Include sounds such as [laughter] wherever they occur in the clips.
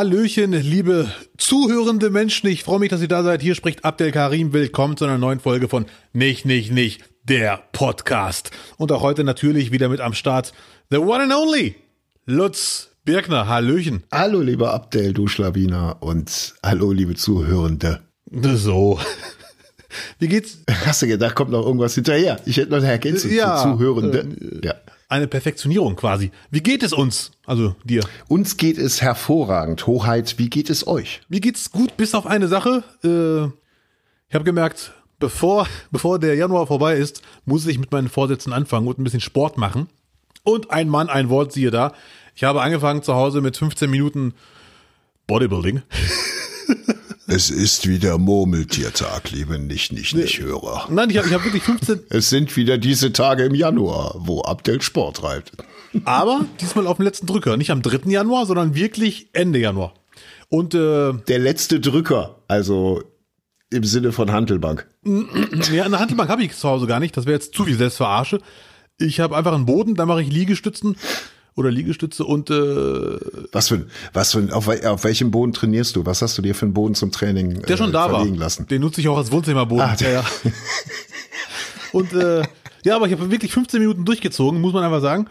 Hallöchen, liebe zuhörende Menschen. Ich freue mich, dass ihr da seid. Hier spricht Abdel Karim. Willkommen zu einer neuen Folge von Nicht, Nicht, Nicht, der Podcast. Und auch heute natürlich wieder mit am Start the one and only Lutz Birkner. Hallöchen. Hallo, lieber Abdel, du Schlawiner. Und hallo, liebe Zuhörende. So. Wie geht's? Hast du gedacht, kommt noch irgendwas hinterher? Ich hätte noch eine Ergänzung Ja. zu Zuhörende. ja. Eine Perfektionierung quasi. Wie geht es uns? Also dir. Uns geht es hervorragend. Hoheit, wie geht es euch? Mir geht's gut, bis auf eine Sache. Äh, ich habe gemerkt, bevor, [laughs] bevor der Januar vorbei ist, muss ich mit meinen Vorsätzen anfangen und ein bisschen Sport machen. Und ein Mann, ein Wort, siehe da. Ich habe angefangen zu Hause mit 15 Minuten Bodybuilding. [laughs] Es ist wieder Murmeltiertag, liebe Nicht-Nicht-Nicht-Hörer. Nein, ich habe ich hab wirklich 15, [laughs] Es sind wieder diese Tage im Januar, wo Abdel Sport treibt. aber diesmal auf dem letzten Drücker. Nicht am 3. Januar, sondern wirklich Ende Januar. Und äh, Der letzte Drücker, also im Sinne von Handelbank. [clears throat] ja, eine Handelbank habe ich zu Hause gar nicht. Das wäre jetzt zu viel Selbstverarsche. Ich habe einfach einen Boden, da mache ich Liegestützen oder Liegestütze und äh, Was für, was für, auf, auf welchem Boden trainierst du? Was hast du dir für einen Boden zum Training Der schon äh, da war. lassen? Den nutze ich auch als Wohnzimmerboden. Ah, ja, ja. Und äh, ja, aber ich habe wirklich 15 Minuten durchgezogen, muss man einfach sagen.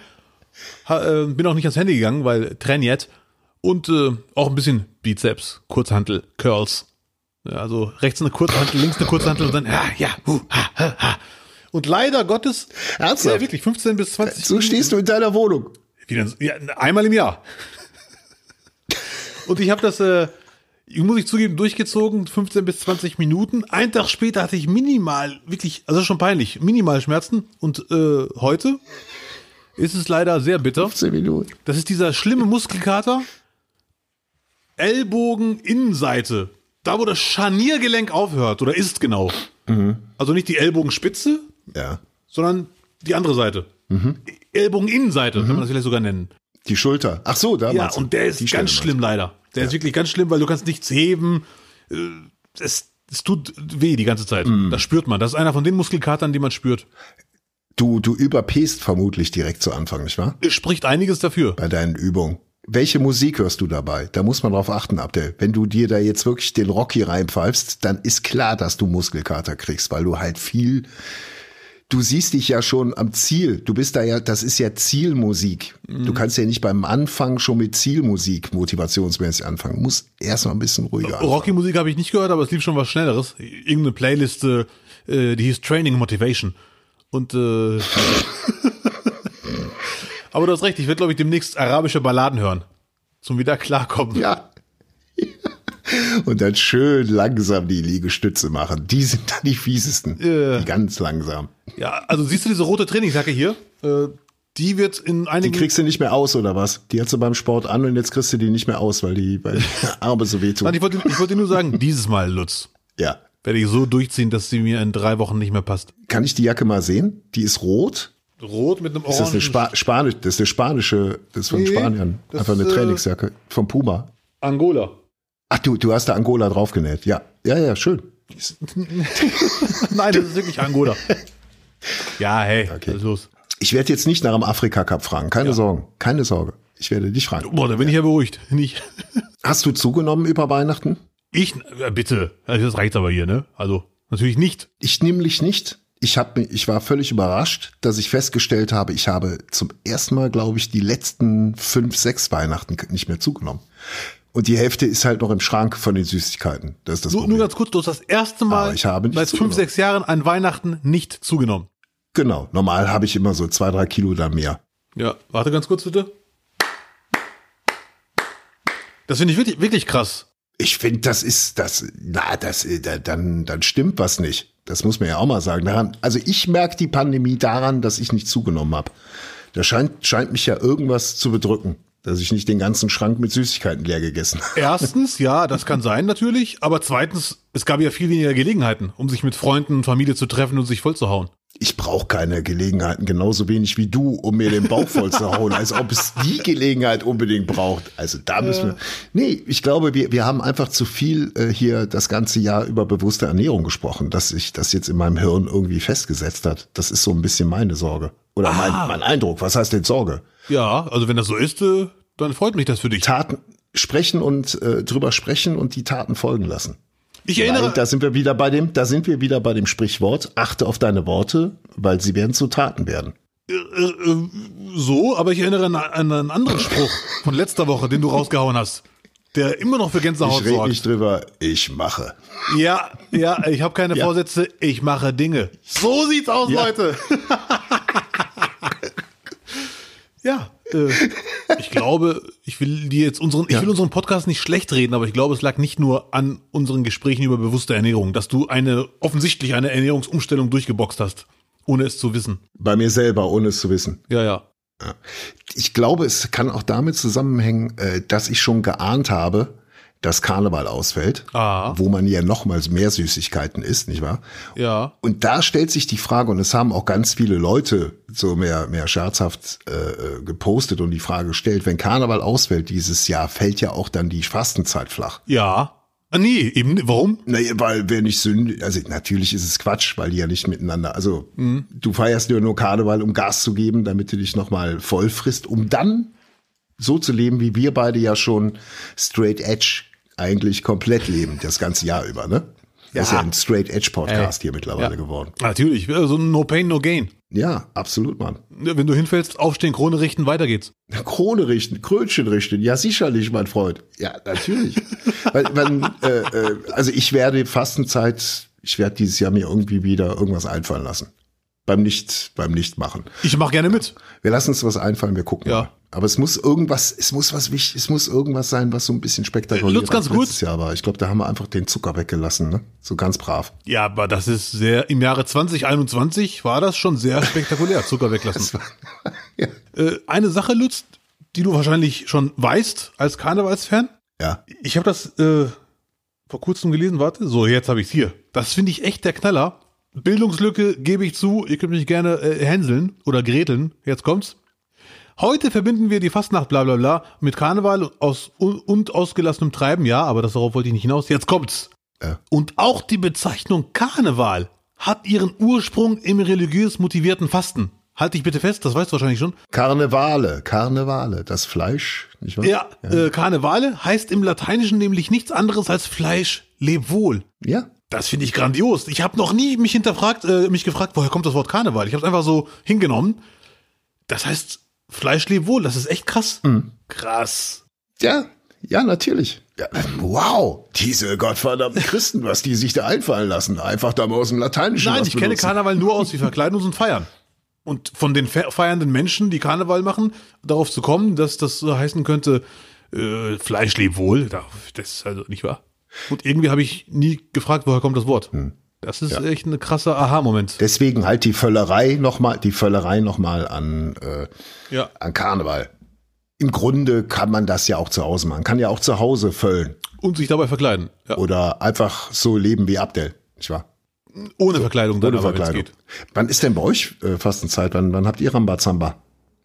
Ha, äh, bin auch nicht ans Handy gegangen, weil trainiert. Und äh, auch ein bisschen Bizeps, Kurzhantel, Curls. Ja, also rechts eine Kurzhantel, links eine Kurzhantel und dann ja, ja, hu, ha, ha, ha. Und leider Gottes, Ernsthaft? ja, wirklich 15 bis 20 So stehst du in deiner Wohnung. Wieder, ja, einmal im Jahr. [laughs] Und ich habe das, äh, muss ich zugeben, durchgezogen, 15 bis 20 Minuten. Einen Tag später hatte ich minimal, wirklich, also schon peinlich, minimal Schmerzen. Und äh, heute ist es leider sehr bitter. 15 Minuten. Das ist dieser schlimme Muskelkater. Ellbogen Innenseite. Da, wo das Scharniergelenk aufhört, oder ist genau. Also nicht die Ellbogenspitze, Ja. sondern die andere Seite. Ellbogeninnenseite, kann man das vielleicht sogar nennen. Die Schulter. Ach so, da Ja, und der ist Stelle ganz meinst schlimm leider. Der ist wirklich ganz schlimm, weil du kannst nichts heben. Äh, Es, es tut weh die ganze Zeit. Mm. Das spürt man. Das ist einer von den Muskelkatern, die man spürt. Du, du überpest vermutlich direkt zu Anfang, nicht wahr? Spricht einiges dafür. Bei deinen Übungen. Welche Musik hörst du dabei? Da muss man drauf achten, Abdel. Wenn du dir da jetzt wirklich den Rocky reinpfeifst, dann ist klar, dass du Muskelkater kriegst, weil du halt viel, du siehst dich ja schon am Ziel. Du bist da ja, das ist ja Zielmusik. Du kannst ja nicht beim Anfang schon mit Zielmusik motivationsmäßig anfangen. Du musst erst mal ein bisschen ruhiger. Rocky-Musik habe ich nicht gehört, aber es lief schon was Schnelleres. Irgendeine Playliste, äh, die hieß Training Motivation. Und äh, [laughs] aber du hast recht, ich werde, glaube ich, demnächst arabische Balladen hören. Zum wieder klarkommen. Ja. [laughs] Und dann schön langsam die Liegestütze machen. Die sind dann die fiesesten. Ja. Die ganz langsam. Ja, also siehst du diese rote Trainingsjacke hier? Äh, die wird in Die einigen kriegst du nicht mehr aus, oder was? Die hast du beim Sport an und jetzt kriegst du die nicht mehr aus, weil die, weil die [laughs] Arme so wehtun. Nein, ich wollte, ich wollte nur sagen, dieses Mal, Lutz, Ja. werde ich so durchziehen, dass sie mir in drei Wochen nicht mehr passt. Kann ich die Jacke mal sehen? Die ist rot. Rot mit einem Ist das eine Spa Spanisch, das ist eine spanische, das ist von Nee, Spaniern. Einfach eine äh, Trainingsjacke. Vom Puma. Angola. Ach, du, du hast da Angola draufgenäht. Ja. Ja, ja, schön. [laughs] Nein, das ist wirklich Angola. Ja, hey, Okay. was ist los? Ich werde jetzt nicht nach dem Afrika-Cup fragen. Keine Sorgen. Keine Sorge. Ich werde dich fragen. Boah, da bin ich ja beruhigt. Nicht. [laughs] Hast du zugenommen über Weihnachten? Ich, äh, bitte. Also Das reicht aber hier, ne? Also, natürlich nicht. Ich nämlich nicht. Ich, hab, ich war völlig überrascht, dass ich festgestellt habe, ich habe zum ersten Mal, glaube ich, die letzten fünf, sechs Weihnachten nicht mehr zugenommen. Und die Hälfte ist halt noch im Schrank von den Süßigkeiten. Das ist das Nur, nur ganz kurz, du hast das erste Mal habe nicht seit fünf, sechs Jahren an Weihnachten nicht zugenommen. genau. Normal habe ich immer so zwei, drei Kilo da mehr. Ja, warte ganz kurz bitte. Das finde ich wirklich, wirklich krass. Ich finde, das ist, das, na, das, äh, da- dann, dann stimmt was nicht. Das muss man ja auch mal sagen. Daran, also ich merke die Pandemie daran, dass ich nicht zugenommen habe. Da scheint, scheint mich ja irgendwas zu bedrücken, dass ich nicht den ganzen Schrank mit Süßigkeiten leer gegessen habe. Erstens, ja, das kann [laughs] sein natürlich, aber zweitens, es gab ja viel weniger Gelegenheiten, um sich mit Freunden und Familie zu treffen und sich vollzuhauen. Ich brauche keine Gelegenheiten, genauso wenig wie du, um mir den Bauch voll zu hauen, als ob es die Gelegenheit unbedingt braucht. Also da müssen wir. Nee, ich glaube, wir, wir haben einfach zu viel äh, hier das ganze Jahr über bewusste Ernährung gesprochen, dass sich das jetzt in meinem Hirn irgendwie festgesetzt hat. Das ist so ein bisschen meine Sorge. Oder mein, mein Eindruck. Was heißt denn Sorge? Ja, also wenn das so ist, äh, dann freut mich das für dich. Taten, sprechen und äh, drüber sprechen und die Taten folgen lassen. Ich erinnere, Weil, da sind wir wieder bei dem, da sind wir wieder bei dem Sprichwort, achte auf deine Worte, weil sie werden zu Taten werden. äh, äh, so, aber ich erinnere an, an einen anderen Spruch von letzter Woche, den du rausgehauen hast, der immer noch für Gänsehaut Ich rede sorgt. nicht drüber, ich mache. Ja, ja, ich habe keine Ja. Vorsätze, ich mache Dinge. So sieht's aus, Ja. Leute. [laughs] ja, äh, ich glaube, ich will dir jetzt unseren, ich will unseren Podcast nicht schlecht reden, aber ich glaube, es lag nicht nur an unseren Gesprächen über bewusste Ernährung, dass du eine offensichtlich eine Ernährungsumstellung durchgeboxt hast, ohne es zu wissen. Bei mir selber, ohne es zu wissen. Ja, ja. Ich glaube, es kann auch damit zusammenhängen, äh, dass ich schon geahnt habe, dass Karneval ausfällt, Ah. wo man ja nochmals mehr Süßigkeiten isst, nicht wahr? Ja. Und da stellt sich die Frage, und es haben auch ganz viele Leute so mehr, mehr scherzhaft äh, gepostet und die Frage gestellt, wenn Karneval ausfällt dieses Jahr, fällt ja auch dann die Fastenzeit flach. Ja. Ah, nee, eben, warum? Naja, weil wer nicht sündig, also natürlich ist es Quatsch, weil die ja nicht miteinander, also du feierst ja nur Karneval, um Gas zu geben, damit du dich nochmal voll frisst, um dann so zu leben, wie wir beide ja schon straight edge eigentlich komplett leben, das ganze Jahr über, ne? Das ist ja ein straight edge Podcast hier mittlerweile Ja. geworden. Natürlich, also no pain, no gain. Ja, absolut, Mann. Wenn du hinfällst, aufstehen, Krone richten, weiter geht's. Krone richten, Krönchen richten, ja sicherlich, mein Freund. Ja, natürlich. [laughs] weil, weil, äh, äh, also ich werde Fastenzeit, ich werde dieses Jahr mir irgendwie wieder irgendwas einfallen lassen. Beim Nicht, beim Nichtmachen. Ich mach gerne mit. Wir lassen uns was einfallen, wir gucken Ja. mal. Aber es muss irgendwas, es muss was wichtig, es muss irgendwas sein, was so ein bisschen spektakulär Lutz, ganz gut. Jahr war. Ich glaube, da haben wir einfach den Zucker weggelassen, ne? So ganz brav. Ja, aber das ist sehr, im Jahre 2021 war das schon sehr spektakulär, [laughs] Zucker weglassen. [laughs] Ja. Äh, eine Sache, Lutz, die du wahrscheinlich schon weißt als Karnevalsfan. Ja. Ich habe das äh, vor kurzem gelesen, warte. So, jetzt habe ich's hier. Das finde ich echt der Knaller. Bildungslücke gebe ich zu. Ihr könnt mich gerne äh, hänseln oder greteln. Jetzt kommt's. Heute verbinden wir die Fastnacht bla bla bla mit Karneval aus, und, ausgelassenem Treiben. Ja, aber das darauf wollte ich nicht hinaus. Jetzt kommt's. Ja. Und auch die Bezeichnung Karneval hat ihren Ursprung im religiös motivierten Fasten. Halt dich bitte fest, das weißt du wahrscheinlich schon. Karnevale, Karnevale, das Fleisch, nicht wahr? Ja, Äh, Karnevale heißt im Lateinischen nämlich nichts anderes als Fleisch, leb wohl. Ja. Das finde ich grandios. Ich habe noch nie mich hinterfragt, äh, mich gefragt, woher kommt das Wort Karneval? Ich habe es einfach so hingenommen. Das heißt Fleisch leb wohl. Das ist echt krass. Krass. Ja, ja, natürlich. Ja, wow, diese gottverdammten [laughs] Christen, was die sich da einfallen lassen. Einfach da mal aus dem Lateinischen Nein, ich kenne benutzen. Karneval nur aus, wir verkleiden uns und feiern. Und von den fe- feiernden Menschen, die Karneval machen, darauf zu kommen, dass das so heißen könnte, äh, Fleisch lebt wohl, da- das ist also nicht wahr. Und irgendwie habe ich nie gefragt, woher kommt das Wort. Hm. Das ist echt ein krasser Aha-Moment. Deswegen halt die Völlerei nochmal, die Völlerei nochmal an, äh, Ja. an Karneval. Im Grunde kann man das ja auch zu Hause machen. Kann ja auch zu Hause füllen. Und sich dabei verkleiden. Ja. Oder einfach so leben wie Abdel. Nicht wahr? Ohne Verkleidung dann Ohne aber, Verkleidung. geht. Wann ist denn bei euch äh, Fastenzeit? Wann, wann habt ihr Rambazamba?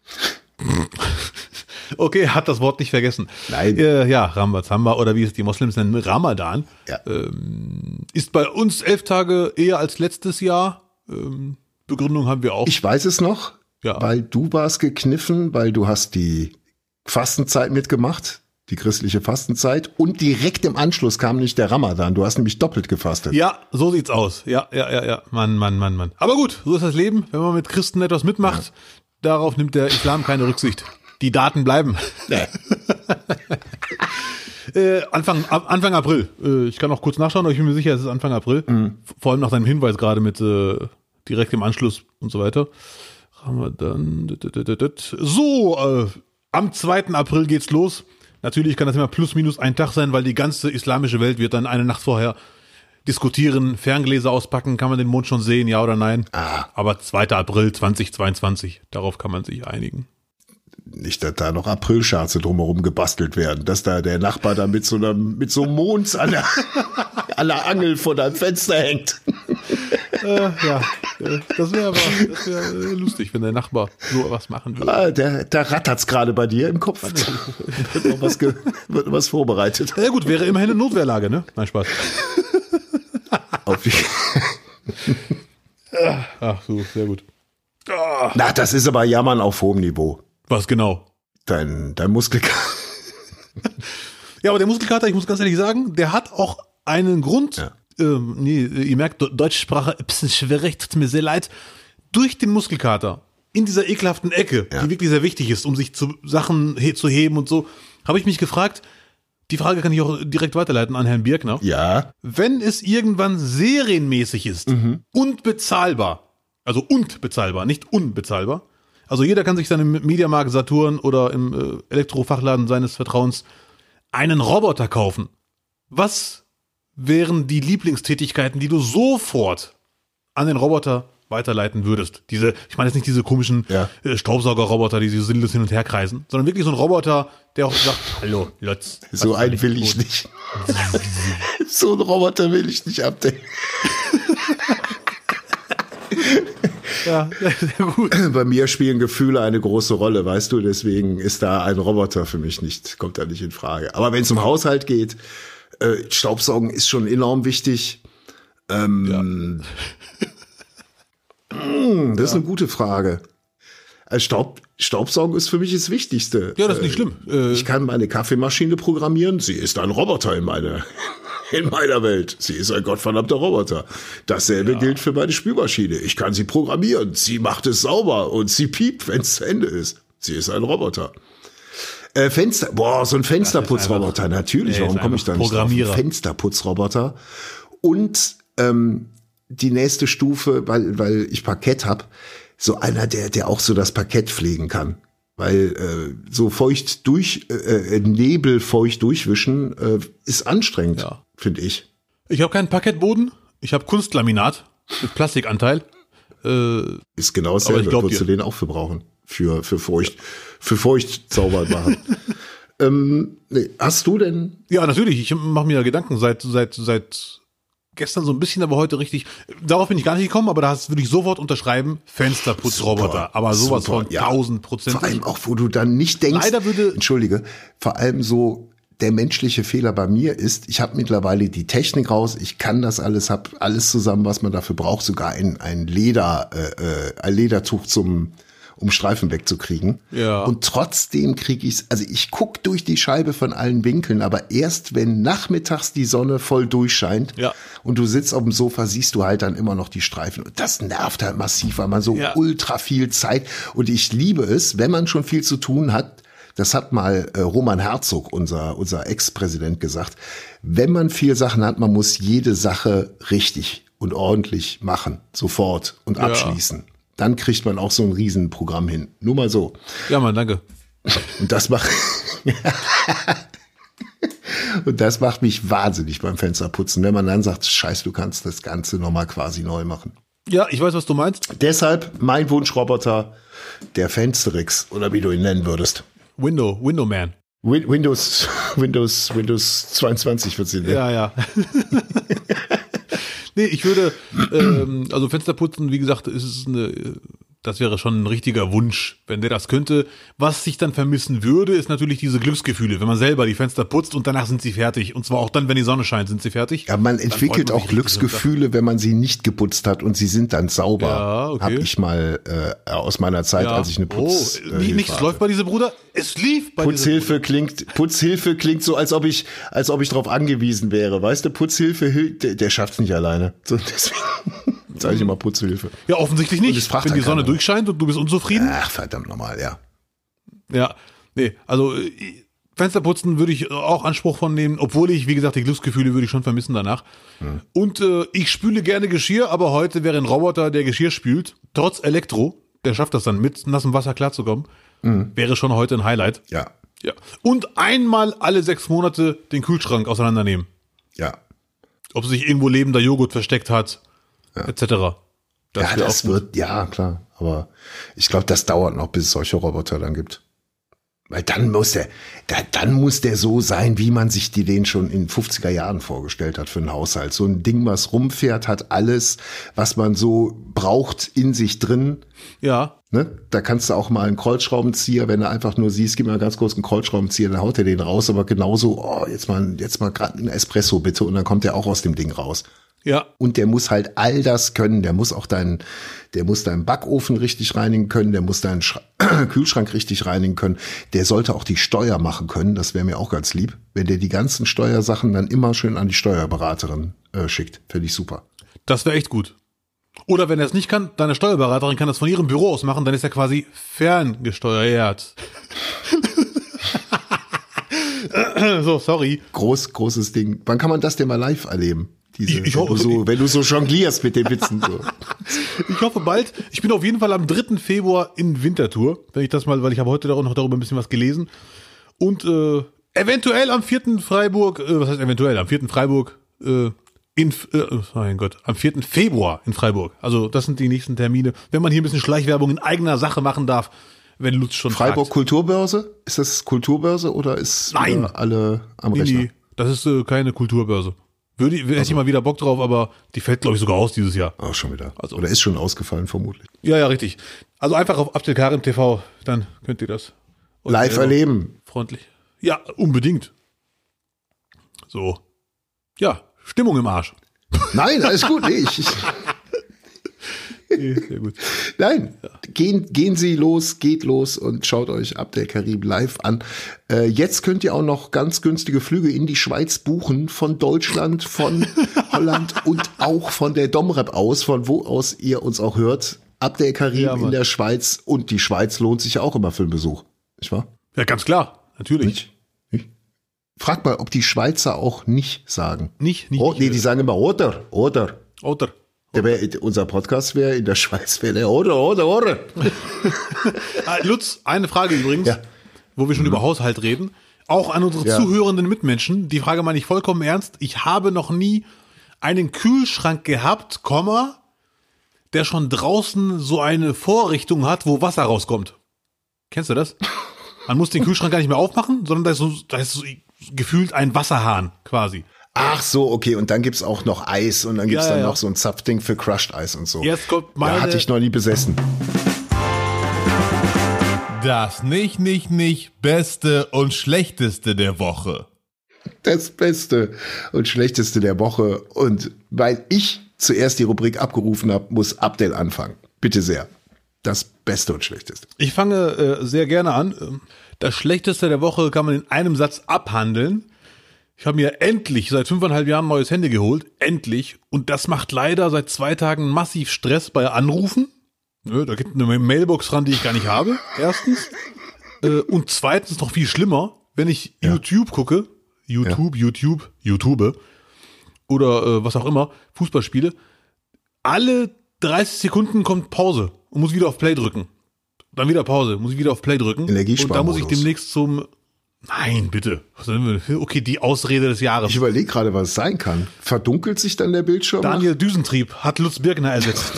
[laughs] Okay, hat das Wort nicht vergessen. Nein. Äh, ja, Rambazamba oder wie es die Moslems nennen, Ramadan. Ja. Ist bei uns elf Tage eher als letztes Jahr. Ähm, Begründung haben wir auch. Ich weiß es noch, Ja. weil du warst gekniffen, weil du hast die Fastenzeit mitgemacht, die christliche Fastenzeit und direkt im Anschluss kam nicht der Ramadan. Du hast nämlich doppelt gefastet. Ja, so sieht's aus. Ja, ja, ja, ja. Mann, Mann, Mann, Mann. Aber gut, so ist das Leben. Wenn man mit Christen etwas mitmacht, darauf nimmt der Islam keine Rücksicht. Die Daten bleiben. Nee. [laughs] Äh, Anfang, ab, Anfang April. Äh, ich kann auch kurz nachschauen, aber ich bin mir sicher, es ist Anfang April. Vor allem nach deinem Hinweis gerade mit äh, direkt im Anschluss und so weiter. Dit, dit, dit. So, äh, am 2. April geht's los. Natürlich kann das immer plus minus ein Tag sein, weil die ganze islamische Welt wird dann eine Nacht vorher diskutieren, Ferngläser auspacken, kann man den Mond schon sehen, ja oder nein? Ah. Aber 2. April 2022, darauf kann man sich einigen. Nicht, dass da noch Aprilscherze drumherum gebastelt werden, dass da der Nachbar da mit so einer, mit so einem Mond an der, [laughs] an der Angel vor deinem Fenster hängt. Äh, ja, äh, das wäre wär, äh, lustig, wenn der Nachbar so was machen würde. Ah, der, da rattert's gerade bei dir im Kopf. [laughs] wird noch was, wird noch was vorbereitet. Ja gut, wäre immerhin eine Notwehrlage, ne? Nein, Spaß. [laughs] Auf Ach so, sehr gut. na, das ist aber Jammern auf hohem Niveau. Was genau? Dein, dein Muskelkater. Ja, aber der Muskelkater, ich muss ganz ehrlich sagen, der hat auch einen Grund. Ja. Ähm, nee, ihr merkt, De- Deutschsprache, ein bisschen schwierig, tut mir sehr leid. Durch den Muskelkater, in dieser ekelhaften Ecke, Ja. die wirklich sehr wichtig ist, um sich zu Sachen he zu heben und so, habe ich mich gefragt, die Frage kann ich auch direkt weiterleiten an Herrn Birkner. Ja, Wenn es irgendwann serienmäßig ist und bezahlbar, also und bezahlbar, nicht unbezahlbar, also jeder kann sich dann im Mediamarkt Saturn oder im äh, Elektrofachladen seines Vertrauens einen Roboter kaufen. Was wären die Lieblingstätigkeiten, die du sofort an den Roboter weiterleiten würdest? Diese, ich meine jetzt nicht diese komischen Ja. äh, Staubsaugerroboter, die so sinnlos hin und her kreisen, sondern wirklich so ein Roboter, der auch sagt, [laughs] hallo, Lotz. so einen will ich tun?" nicht. [laughs] so einen Roboter will ich nicht abdecken. [laughs] Ja, sehr [laughs] gut. Bei mir spielen Gefühle eine große Rolle, weißt du, deswegen ist da ein Roboter für mich nicht, kommt da nicht in Frage. Aber wenn es um Haushalt geht, äh, Staubsaugen ist schon enorm wichtig. Ähm, [laughs] hm, das ist eine gute Frage. Also Staub, Staubsaugen ist für mich das Wichtigste. Ja, das ist nicht schlimm. Äh, Ich kann meine Kaffeemaschine programmieren. Sie ist ein Roboter in meiner, in meiner Welt. Sie ist ein gottverdammter Roboter. Dasselbe gilt für meine Spülmaschine. Ich kann sie programmieren. Sie macht es sauber und sie piept, wenn es zu Ende ist. Sie ist ein Roboter. Äh, Fenster, boah, so ein Fensterputzroboter, natürlich. der Warum komme ich da nicht drauf? Fensterputzroboter. Und ähm, die nächste Stufe, weil, weil ich Parkett hab, so einer, der, der auch so das Parkett pflegen kann. Weil äh, so feucht durch, äh, äh, Nebel feucht durchwischen äh, ist anstrengend, Ja. Finde ich. Ich habe keinen Parkettboden, ich habe Kunstlaminat mit Plastikanteil. Äh, Ist genau dasselbe. glaub Würdest du den auch für brauchen? Für, für feucht, für feucht sauber machen. [laughs] ähm, nee, hast du denn ja, natürlich, ich mache mir ja Gedanken seit, seit, seit gestern so ein bisschen, aber heute richtig. Darauf bin ich gar nicht gekommen, aber da würde ich sofort unterschreiben, Fensterputzroboter. Aber sowas super, von ja. 1000 Prozent. Vor allem auch, wo du dann nicht denkst, Leider würde- entschuldige, vor allem so der menschliche Fehler bei mir ist, ich habe mittlerweile die Technik raus, ich kann das alles, habe alles zusammen, was man dafür braucht, sogar ein, ein Leder, äh, äh, ein Ledertuch zum um Streifen wegzukriegen. Ja. Und trotzdem kriege ich's, also ich guck durch die Scheibe von allen Winkeln, aber erst wenn nachmittags die Sonne voll durchscheint Ja. und du sitzt auf dem Sofa, siehst du halt dann immer noch die Streifen. Und das nervt halt massiv, weil man so Ja. ultra viel Zeit und ich liebe es, wenn man schon viel zu tun hat. Das hat mal äh, Roman Herzog, unser, unser Ex-Präsident, gesagt. Wenn man viel Sachen hat, man muss jede Sache richtig und ordentlich machen, sofort und Ja. abschließen. Dann kriegt man auch so ein Riesenprogramm hin. Nur mal so. Ja, Mann, danke. Und das macht, [laughs] und das macht mich wahnsinnig beim Fensterputzen, wenn man dann sagt, scheiß, du kannst das Ganze nochmal quasi neu machen. Ja, ich weiß, was du meinst. Deshalb mein Wunschroboter, der Fensterix, oder wie du ihn nennen würdest. Window, Window Man. Win Windows, [laughs] Windows, Windows 22 wird sie nennen. Ja, ja. [laughs] nee, ich würde, ähm, also Fensterputzen, wie gesagt, ist es eine, das wäre schon ein richtiger Wunsch, wenn der das könnte. Was ich dann vermissen würde, ist natürlich diese Glücksgefühle, wenn man selber die Fenster putzt und danach sind sie fertig. Und zwar auch dann, wenn die Sonne scheint, sind sie fertig. Ja, man entwickelt man auch sich Glücksgefühle, wenn man sie nicht geputzt hat und sie sind dann sauber. Ja, okay. Hab ich mal äh, aus meiner Zeit, Ja. als ich eine Putz oh, äh, nie- Hilfe nichts hatte. läuft bei diesem Bruder. Es lief bei diesem Putzhilfe klingt, Putzhilfe klingt so, als ob ich, als ob ich darauf angewiesen wäre. Weißt du, Putzhilfe, hil- der, der schafft's nicht alleine. So, deswegen sage ich immer Putzhilfe. Ja, offensichtlich nicht. Wenn die dann Sonne keiner. durchscheint und du bist unzufrieden. Ach, verdammt nochmal, ja. Ja, nee, also äh, Fensterputzen würde ich auch Anspruch von nehmen, obwohl ich, wie gesagt, die Glücksgefühle würde ich schon vermissen danach. Und äh, ich spüle gerne Geschirr, aber heute wäre ein Roboter, der Geschirr spült, trotz Elektro, der schafft das dann mit nassem Wasser klarzukommen, wäre schon heute ein Highlight. Ja, Ja. Und einmal alle sechs Monate den Kühlschrank auseinandernehmen. ja. Ob sich irgendwo lebender Joghurt versteckt hat, etc. Das ja, das wird, ja, klar. Aber ich glaube, das dauert noch, bis es solche Roboter dann gibt. Weil dann muss der, da, dann muss der so sein, wie man sich die den schon in 50er Jahren vorgestellt hat für einen Haushalt. So ein Ding, was rumfährt, hat alles, was man so braucht, in sich drin. Ja, Ne? Da kannst du auch mal einen Kreuzschraubenzieher, wenn du einfach nur siehst, gib mir mal ganz kurz einen Kreuzschraubenzieher, dann haut er den raus, aber genauso, oh, jetzt mal, jetzt mal gerade einen Espresso bitte und dann kommt der auch aus dem Ding raus. Ja. Und der muss halt all das können. Der muss auch deinen, der muss deinen Backofen richtig reinigen können. Der muss deinen Schra [clears throat] Kühlschrank richtig reinigen können. Der sollte auch die Steuer machen können. Das wäre mir auch ganz lieb. Wenn der die ganzen Steuersachen dann immer schön an die Steuerberaterin äh, schickt. Finde ich super. Das wäre echt gut. Oder wenn er es nicht kann, deine Steuerberaterin kann das von ihrem Büro aus machen, dann ist er quasi ferngesteuert. [laughs] so, sorry. Groß, großes Ding. Wann kann man das denn mal live erleben? Diese, Ich- ich wenn, du hoffe- so, wenn du so jonglierst mit den Witzen. So. Ich hoffe bald. Ich bin auf jeden Fall am 3. Februar in Winterthur, wenn ich das mal, weil ich habe heute auch noch darüber ein bisschen was gelesen. Und äh, eventuell am 4. Freiburg, äh, was heißt eventuell, am 4. Freiburg, äh, in, äh, oh mein Gott, am 4. Februar in Freiburg. Also das sind die nächsten Termine. Wenn man hier ein bisschen Schleichwerbung in eigener Sache machen darf, wenn Lutz schon Freiburg fragt. Kulturbörse? Ist das Kulturbörse oder ist Nein. alle am Nee, Rechner? nee, das ist äh, keine Kulturbörse. Würde, hätte Also ich mal wieder Bock drauf, aber die fällt, glaube ich, sogar aus dieses Jahr. Auch schon wieder. Also- oder ist schon ausgefallen, vermutlich. Ja, ja, richtig. Also einfach auf Abdelkarim TV, dann könnt ihr das. Und Live erleben. Freundlich. Ja, unbedingt. So. Ja, Stimmung im Arsch. Nein, alles gut. Nee, ich, ich, [laughs] Sehr gut. nein, gehen, gehen Sie los, geht los und schaut euch Abdel Karim live an. Äh, jetzt könnt ihr auch noch ganz günstige Flüge in die Schweiz buchen, von Deutschland, von [laughs] Holland und auch von der Domrep aus, von wo aus ihr uns auch hört. Abdel Karim Ja, Mann. in der Schweiz und die Schweiz lohnt sich ja auch immer für einen Besuch. Nicht wahr? Ja, ganz klar. Natürlich. Nicht? Frag mal, ob die Schweizer auch nicht sagen. Nicht, nicht. Oh, nee, die sagen immer oder, oder. Oder. Der wär, unser Podcast wäre in der Schweiz wäre der oder, oder, oder. Ah, Lutz, eine Frage übrigens, Ja. Mhm. wo wir schon über Haushalt reden. Auch an unsere Ja. zuhörenden Mitmenschen. Die Frage meine ich vollkommen ernst. Ich habe noch nie einen Kühlschrank gehabt, Komma, der schon draußen so eine Vorrichtung hat, wo Wasser rauskommt. Kennst du das? Man muss den Kühlschrank gar nicht mehr aufmachen, sondern da ist, so, da ist so gefühlt ein Wasserhahn quasi. Ach so, okay. Und dann gibt's auch noch Eis und dann gibt's Ja, dann ja. noch so ein Zapfding für Crushed Eis und so. Jetzt kommt meine- Ja, hatte ich noch nie besessen. Das nicht, nicht, nicht Beste und Schlechteste der Woche. Das Beste und Schlechteste der Woche. Und weil ich zuerst die Rubrik abgerufen habe, muss Abdel anfangen. Bitte sehr. Das Beste und Schlechteste. Ich fange äh, sehr gerne an. Das Schlechteste der Woche kann man in einem Satz abhandeln. Ich habe mir endlich seit fünfeinhalb Jahren ein neues Handy geholt. Endlich. Und das macht leider seit zwei Tagen massiv Stress bei Anrufen. Da gibt eine Mailbox ran, die ich gar nicht habe. Erstens. [laughs] Äh, und zweitens noch viel schlimmer, wenn ich YouTube gucke. YouTube, YouTube, YouTube. Oder äh, was auch immer. Fußballspiele. Alle 30 Sekunden kommt Pause und muss wieder auf Play drücken. Dann wieder Pause, muss ich wieder auf Play drücken. Und da muss ich demnächst zum. Nein, bitte. Okay, die Ausrede des Jahres. Ich überlege gerade, was es sein kann. Verdunkelt sich dann der Bildschirm? Daniel Düsentrieb hat Lutz Birkner ersetzt.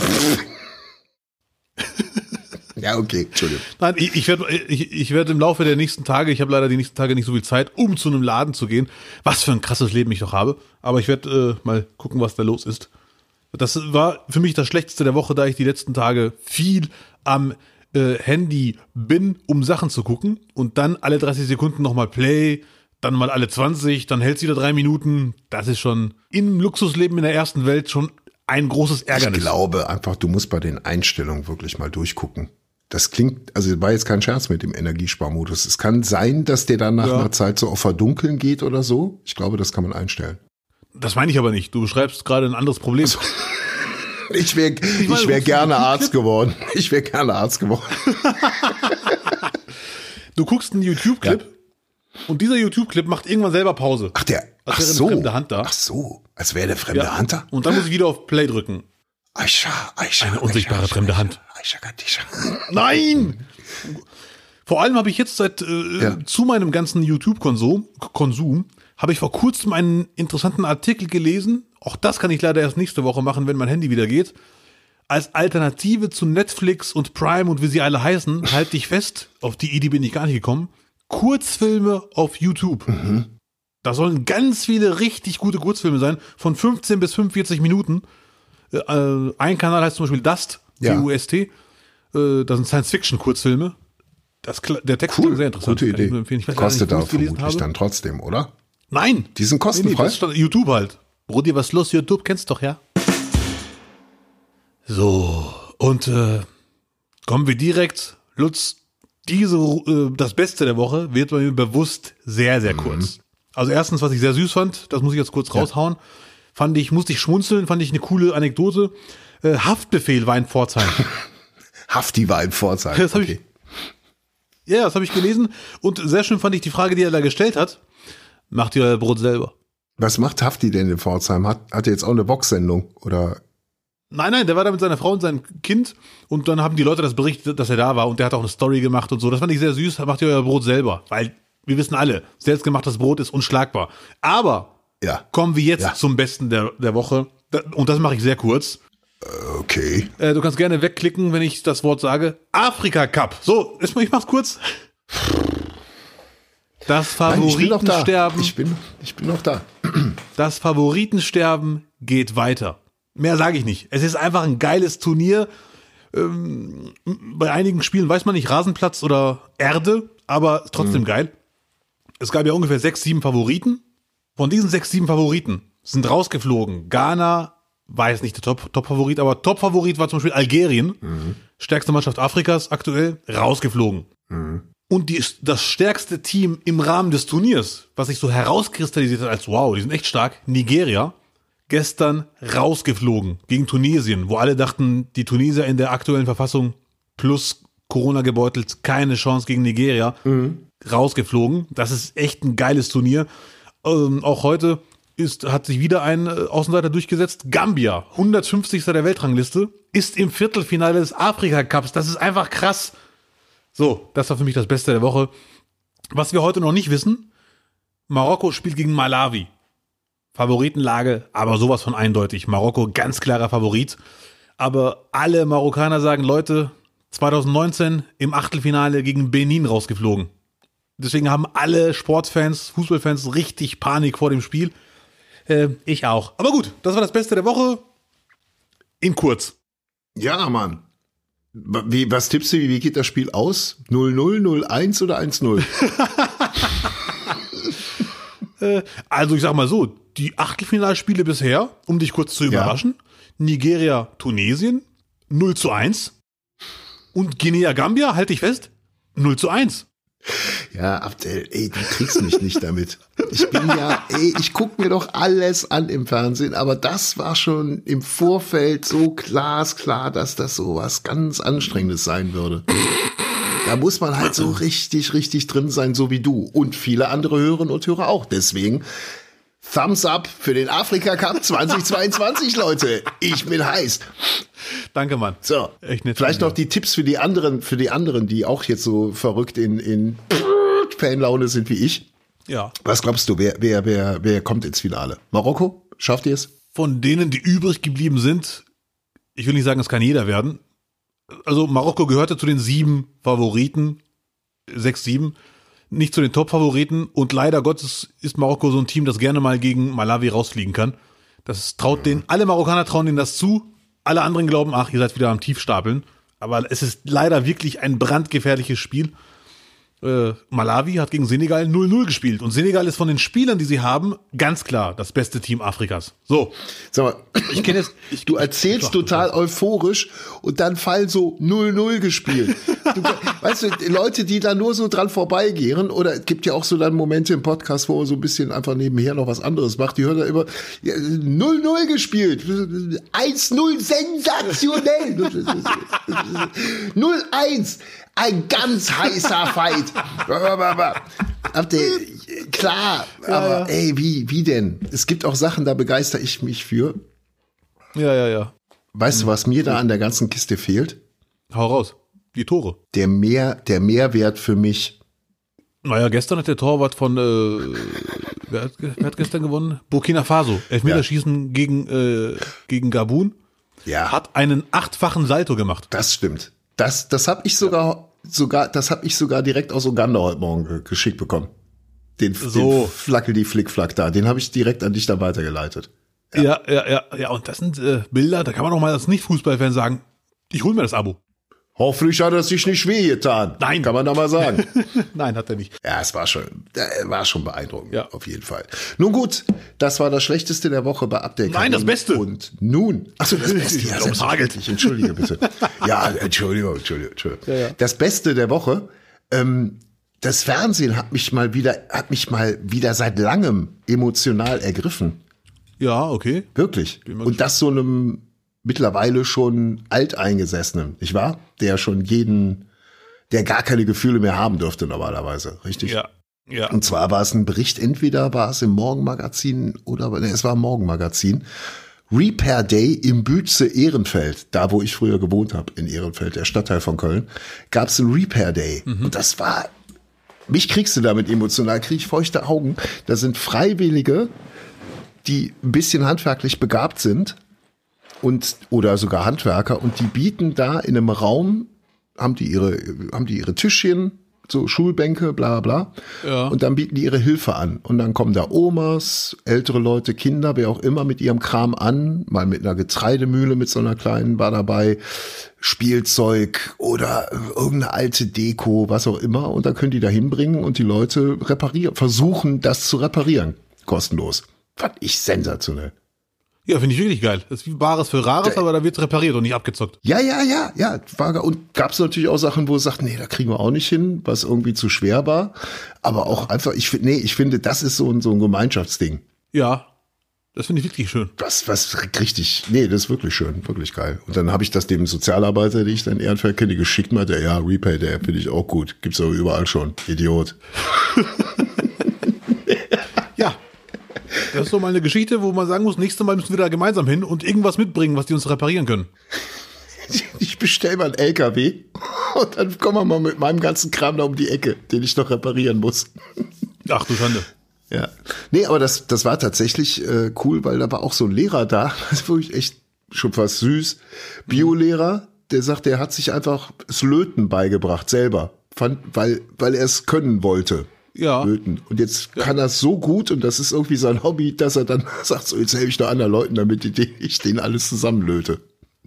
Ja, okay, Entschuldigung. Nein, ich, ich werde ich, ich werd im Laufe der nächsten Tage, ich habe leider die nächsten Tage nicht so viel Zeit, um zu einem Laden zu gehen. Was für ein krasses Leben ich doch habe. Aber ich werde äh, mal gucken, was da los ist. Das war für mich das Schlechteste der Woche, da ich die letzten Tage viel am äh, Handy bin, um Sachen zu gucken. Und dann alle 30 Sekunden nochmal Play, dann mal alle 20, dann hält es wieder drei Minuten. Das ist schon im Luxusleben in der ersten Welt schon ein großes Ich Ärgernis. glaube einfach, du musst bei den Einstellungen wirklich mal durchgucken. Das klingt, also war jetzt kein Scherz mit dem Energiesparmodus. Es kann sein, dass der dann nach Ja. einer Zeit so auf Verdunkeln geht oder so. Ich glaube, das kann man einstellen. Das meine ich aber nicht. Du beschreibst gerade ein anderes Problem. [laughs] Ich wäre [laughs] ich wär gerne Arzt geworden. Ich wäre gerne Arzt geworden. Du guckst einen YouTube-Clip und dieser YouTube-Clip macht irgendwann selber Pause. Ach, der, ach Als wäre eine so. fremde Hand da. Ach so, als wäre der fremde Hand da. Und dann muss ich wieder auf Play drücken. Aisha, Aisha. Eine unsichtbare Aisha, fremde Hand. Aisha, Aisha. [laughs] Nein! Vor allem habe ich jetzt seit äh, Ja. zu meinem ganzen YouTube-Konsum Konsum, habe ich vor kurzem einen interessanten Artikel gelesen. Auch das kann ich leider erst nächste Woche machen, wenn mein Handy wieder geht. Als Alternative zu Netflix und Prime und wie sie alle heißen, halte ich fest, auf die Idee bin ich gar nicht gekommen, Kurzfilme auf YouTube. Da sollen ganz viele richtig gute Kurzfilme sein, von 15 bis 45 Minuten. Äh, äh, ein Kanal heißt zum Beispiel Dust, Ja. D-U-S-T. Äh, das sind Science-Fiction-Kurzfilme. Das, der Text klingt sehr interessant. Gute ich Idee. Ich gar Kostet nicht, gelesen vermutlich dann trotzdem, oder? Nein. Die sind kostenfrei? das stand YouTube halt. Brudi, was ist los? YouTube kennst doch, ja? So, und äh, kommen wir direkt, Lutz, diese, äh, das Beste der Woche wird bei mir bewusst sehr, sehr kurz. Also erstens, was ich sehr süß fand, das muss ich jetzt kurz raushauen, fand ich, musste ich schmunzeln, fand ich eine coole Anekdote. Äh, Haftbefehl war in Pforzheim. [laughs] Hafti war in Pforzheim. Das habe ich, ja, das habe ich gelesen. Und sehr schön fand ich die Frage, die er da gestellt hat. Macht ihr euer Brot selber? Was macht Hafti denn in Pforzheim? Hat, hat er jetzt auch eine Boxsendung? Oder Nein, nein, der war da mit seiner Frau und seinem Kind und dann haben die Leute das berichtet, dass er da war und der hat auch eine Story gemacht und so. Das fand ich sehr süß. Macht ihr euer Brot selber, weil wir wissen alle, selbstgemachtes Brot ist unschlagbar. Aber ja, kommen wir jetzt Ja. zum Besten der, der Woche. Und das mache ich sehr kurz. okay. Äh, du kannst gerne wegklicken, wenn ich das Wort sage. Afrika Cup. So, ich mach's kurz. [laughs] Das Nein, ich bin da. Favoritensterben. Ich bin, ich bin noch da. Das Favoritensterben geht weiter. Mehr sage ich nicht. Es ist einfach ein geiles Turnier. Ähm, bei einigen Spielen weiß man nicht, Rasenplatz oder Erde, aber trotzdem geil. Es gab ja ungefähr sechs, sieben Favoriten. Von diesen sechs, sieben Favoriten sind rausgeflogen. Ghana war jetzt nicht der Top- Top-Favorit, aber Top-Favorit war zum Beispiel Algerien. Stärkste Mannschaft Afrikas aktuell, rausgeflogen. Und die, das stärkste Team im Rahmen des Turniers, was sich so herauskristallisiert hat als wow, die sind echt stark, Nigeria, gestern rausgeflogen gegen Tunesien, wo alle dachten, die Tunesier in der aktuellen Verfassung plus Corona gebeutelt, keine Chance gegen Nigeria, rausgeflogen. Das ist echt ein geiles Turnier. Ähm, auch heute ist, hat sich wieder ein äh, Außenseiter durchgesetzt. Gambia, 150. der Weltrangliste, ist im Viertelfinale des Afrika Cups. Das ist einfach krass. So, das war für mich das Beste der Woche. Was wir heute noch nicht wissen, Marokko spielt gegen Malawi. Favoritenlage, aber sowas von eindeutig. Marokko ganz klarer Favorit. Aber alle Marokkaner sagen, Leute, 2019 im Achtelfinale gegen Benin rausgeflogen. Deswegen haben alle Sportfans, Fußballfans richtig Panik vor dem Spiel. Äh, ich auch. Aber gut, das war das Beste der Woche. In kurz. Ja, Mann. Wie, was tippst du, wie geht das Spiel aus? 0-0, 0-1 oder 1-0? [laughs] Also ich sag mal so, die Achtelfinalspiele bisher, um dich kurz zu überraschen, Nigeria, Tunesien, 0 zu 1. Und Guinea Gambia, halte ich fest, 0 zu 1. Ja, Abdel, ey, du kriegst mich nicht damit. Ich bin ja, ey, ich guck mir doch alles an im Fernsehen, aber das war schon im Vorfeld so glasklar, dass das so was ganz Anstrengendes sein würde. Da muss man halt so richtig, richtig drin sein, so wie du und viele andere Hörerinnen und Hörer auch. Deswegen Thumbs up für den Afrika Cup 2022, Leute. Ich bin heiß. Danke, Mann. So, vielleicht noch die Tipps für die anderen, für die anderen, die auch jetzt so verrückt in, in [laughs] Fanlaune sind wie ich. Ja. Was glaubst du, wer, wer, wer, wer kommt ins Finale? Marokko? Schafft ihr es? Von denen, die übrig geblieben sind, ich will nicht sagen, es kann jeder werden. Also Marokko gehörte zu den sieben Favoriten, sechs, sieben, nicht zu den Top-Favoriten und leider Gottes ist Marokko so ein Team, das gerne mal gegen Malawi rausfliegen kann. Das traut denen, alle Marokkaner trauen denen das zu, alle anderen glauben, ach, ihr seid wieder am Tiefstapeln. Aber es ist leider wirklich ein brandgefährliches Spiel. Äh, Malawi hat gegen Senegal 0-0 gespielt. Und Senegal ist von den Spielern, die sie haben, ganz klar das beste Team Afrikas. So, Sag mal, ich kenne. Ich, du erzählst total euphorisch und dann fallen so 0-0 gespielt. Du, weißt du, Leute, die da nur so dran vorbeigehen, oder es gibt ja auch so dann Momente im Podcast, wo man so ein bisschen einfach nebenher noch was anderes macht, die hören da immer ja, 0-0 gespielt, 1-0 sensationell, [laughs] 0-1 ein ganz heißer Fight. Habt ihr, klar, aber ey, wie, wie denn? Es gibt auch Sachen, da begeister ich mich für. ja, ja, ja. Weißt du, was mir da an der ganzen Kiste fehlt? Hau raus. Die Tore. Der Mehr, der Mehrwert für mich. Naja, gestern hat der Torwart von, äh, wer, hat, wer hat gestern gewonnen? Burkina Faso. Elfmeterschießen gegen, äh, gegen Gabun. Ja, Hat einen achtfachen Salto gemacht. das stimmt. Das, das habe ich sogar, sogar, das habe ich sogar direkt aus Uganda heute Morgen ge- geschickt bekommen. Den, So. den Flackel die Flickflack da, den habe ich direkt an dich dann weitergeleitet. Ja, ja, ja, ja. Und das sind äh, Bilder, da kann man auch mal als Nicht-Fußballfan sagen, ich hol mir das Abo. Hoffentlich hat er sich nicht wehgetan. Nein. Kann man da mal sagen. [laughs] Nein, hat er nicht. Ja, es war schon, äh, war schon beeindruckend, Ja. auf jeden Fall. Nun gut, das war das Schlechteste der Woche bei Update. Nein, das Beste. Und nun, achso, das [laughs] Beste, ja, Ums Hagelt. selbstverständlich, entschuldige bitte. [laughs] ja, Entschuldigung, Entschuldigung, Entschuldigung. Ja, ja. Das Beste der Woche, ähm, das Fernsehen hat mich mal wieder, hat mich mal wieder seit langem emotional ergriffen. Ja, okay. Wirklich. Und das so einem mittlerweile schon alteingesessenen, nicht wahr? Der schon jeden, der gar keine Gefühle mehr haben dürfte normalerweise, richtig? Ja. Ja. Und zwar war es ein Bericht, entweder war es im Morgenmagazin oder nee, es war im Morgenmagazin. Repair Day im Bütze Ehrenfeld, da wo ich früher gewohnt habe, in Ehrenfeld, der Stadtteil von Köln, gab es einen Repair Day. Und das war, mich kriegst du damit emotional, krieg ich feuchte Augen. Da sind Freiwillige, die ein bisschen handwerklich begabt sind und oder sogar Handwerker und die bieten da in einem Raum haben die ihre haben die ihre Tischchen so Schulbänke bla bla Ja. und dann bieten die ihre Hilfe an. Und dann kommen da Omas ältere Leute Kinder wer auch immer mit ihrem Kram an mal mit einer Getreidemühle mit so einer kleinen war dabei Spielzeug oder irgendeine alte Deko was auch immer. Und dann können die da hinbringen und die Leute reparieren versuchen das zu reparieren kostenlos. Fand ich sensationell Ja, finde ich wirklich geil. Das ist wie Bares für Rares, Der- aber da wird repariert und nicht abgezockt. Ja, ja, ja, ja. War, und gab es natürlich auch Sachen, wo es sagt, nee, da kriegen wir auch nicht hin, was irgendwie zu schwer war. Aber auch einfach, ich finde, nee, ich finde, das ist so ein, so ein Gemeinschaftsding. Ja. Das finde ich wirklich schön. Was, was richtig, nee, das ist wirklich schön, wirklich geil. Und dann habe ich das dem Sozialarbeiter, den ich dann Ehrenfeld kenne, geschickt, meinte, ja, Repay, der finde ich auch gut. Gibt's aber überall schon. Idiot. [laughs] Das ist so mal eine Geschichte, wo man sagen muss, nächstes Mal müssen wir da gemeinsam hin und irgendwas mitbringen, was die uns reparieren können. [laughs] Ich bestell mal einen LKW und dann kommen wir mal mit meinem ganzen Kram da um die Ecke, den ich noch reparieren muss. Ach du Schande. Ja. Nee, aber das, das war tatsächlich äh, cool, weil da war auch so ein Lehrer da, [laughs] das ist wirklich echt schon fast süß. Biolehrer, der sagt, der hat sich einfach das Löten beigebracht, selber. Fand, weil, weil er es können wollte. Ja. Löten. Und jetzt kann er so gut und das ist irgendwie sein Hobby, dass er dann [laughs] sagt, so jetzt helfe ich noch anderen Leuten, damit ich, denen alles zusammenlöte.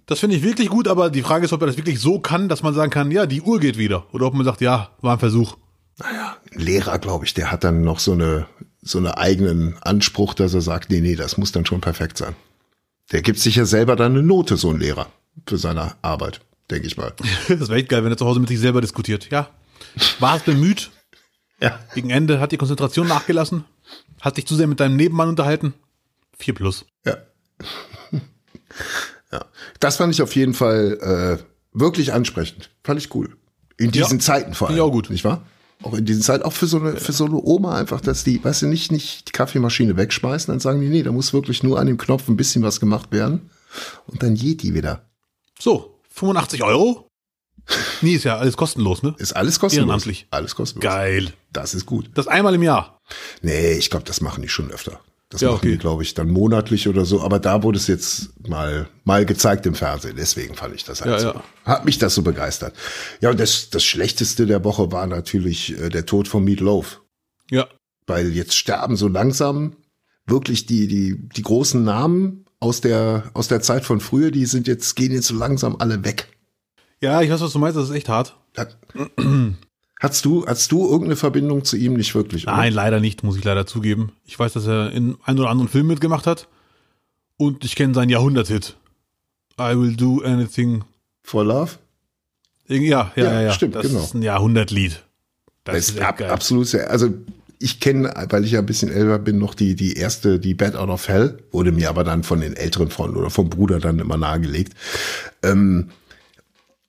Das finde ich wirklich gut, aber die Frage ist, ob er das wirklich so kann, dass man sagen kann, ja, die Uhr geht wieder. Oder ob man sagt, ja, war ein Versuch. Naja, ein Lehrer, glaube ich, der hat dann noch so eine, so eine eigenen Anspruch, dass er sagt, nee, nee, das muss dann schon perfekt sein. Der gibt sich ja selber dann eine Note, so ein Lehrer, für seine Arbeit, denke ich mal. [laughs] Das wäre echt geil, wenn er zu Hause mit sich selber diskutiert. Ja. War es bemüht? Ja. Gegen Ende hat die Konzentration nachgelassen? Hat dich zu sehr mit deinem Nebenmann unterhalten? Vier plus. Ja. [laughs] ja. Das fand ich auf jeden Fall äh, wirklich ansprechend. Fand ich cool. In diesen Ja, Zeiten vor allem. finde ich auch gut. Nicht wahr? Auch in diesen Zeiten, auch für so eine, für so eine Oma einfach, dass die, weißt du, nicht, nicht die Kaffeemaschine wegschmeißen, dann sagen die, nee, da muss wirklich nur an dem Knopf ein bisschen was gemacht werden. Und dann geht die wieder. So, 85 Euro? Nee, ist ja alles kostenlos, ne? Ist alles kostenlos. Ehrenamtlich. Alles kostenlos. Geil. Das ist gut. Das einmal im Jahr. Nee, ich glaube, das machen die schon öfter. Das Ja, machen okay. die, glaube ich, dann monatlich oder so. Aber da wurde es jetzt mal, mal gezeigt im Fernsehen. Deswegen fand ich das halt Ja, so. ja. Hat mich das so begeistert. Ja, und das, das Schlechteste der Woche war natürlich äh, der Tod von Meat Loaf. Ja. Weil jetzt sterben so langsam wirklich die, die, die großen Namen aus der, aus der Zeit von früher, die sind jetzt, gehen jetzt so langsam alle weg. Ja, ich weiß, was du meinst, das ist echt hart. Hat, [clears throat] hast du, hast du irgendeine Verbindung zu ihm? Nicht wirklich, oder? Nein, leider nicht, muss ich leider zugeben. Ich weiß, dass er in einem oder anderen Film mitgemacht hat. Und ich kenne seinen Jahrhundert-Hit. I will do anything. For Love? Ja, ja, Ja, ja. ja. stimmt, das genau. ist ein Jahrhundertlied. Das Das ist ab, absolut sehr. Also ich kenne, weil ich ja ein bisschen älter bin, noch die, die erste, die Bad Out of Hell, wurde mir aber dann von den älteren Freunden oder vom Bruder dann immer nahegelegt. Ähm,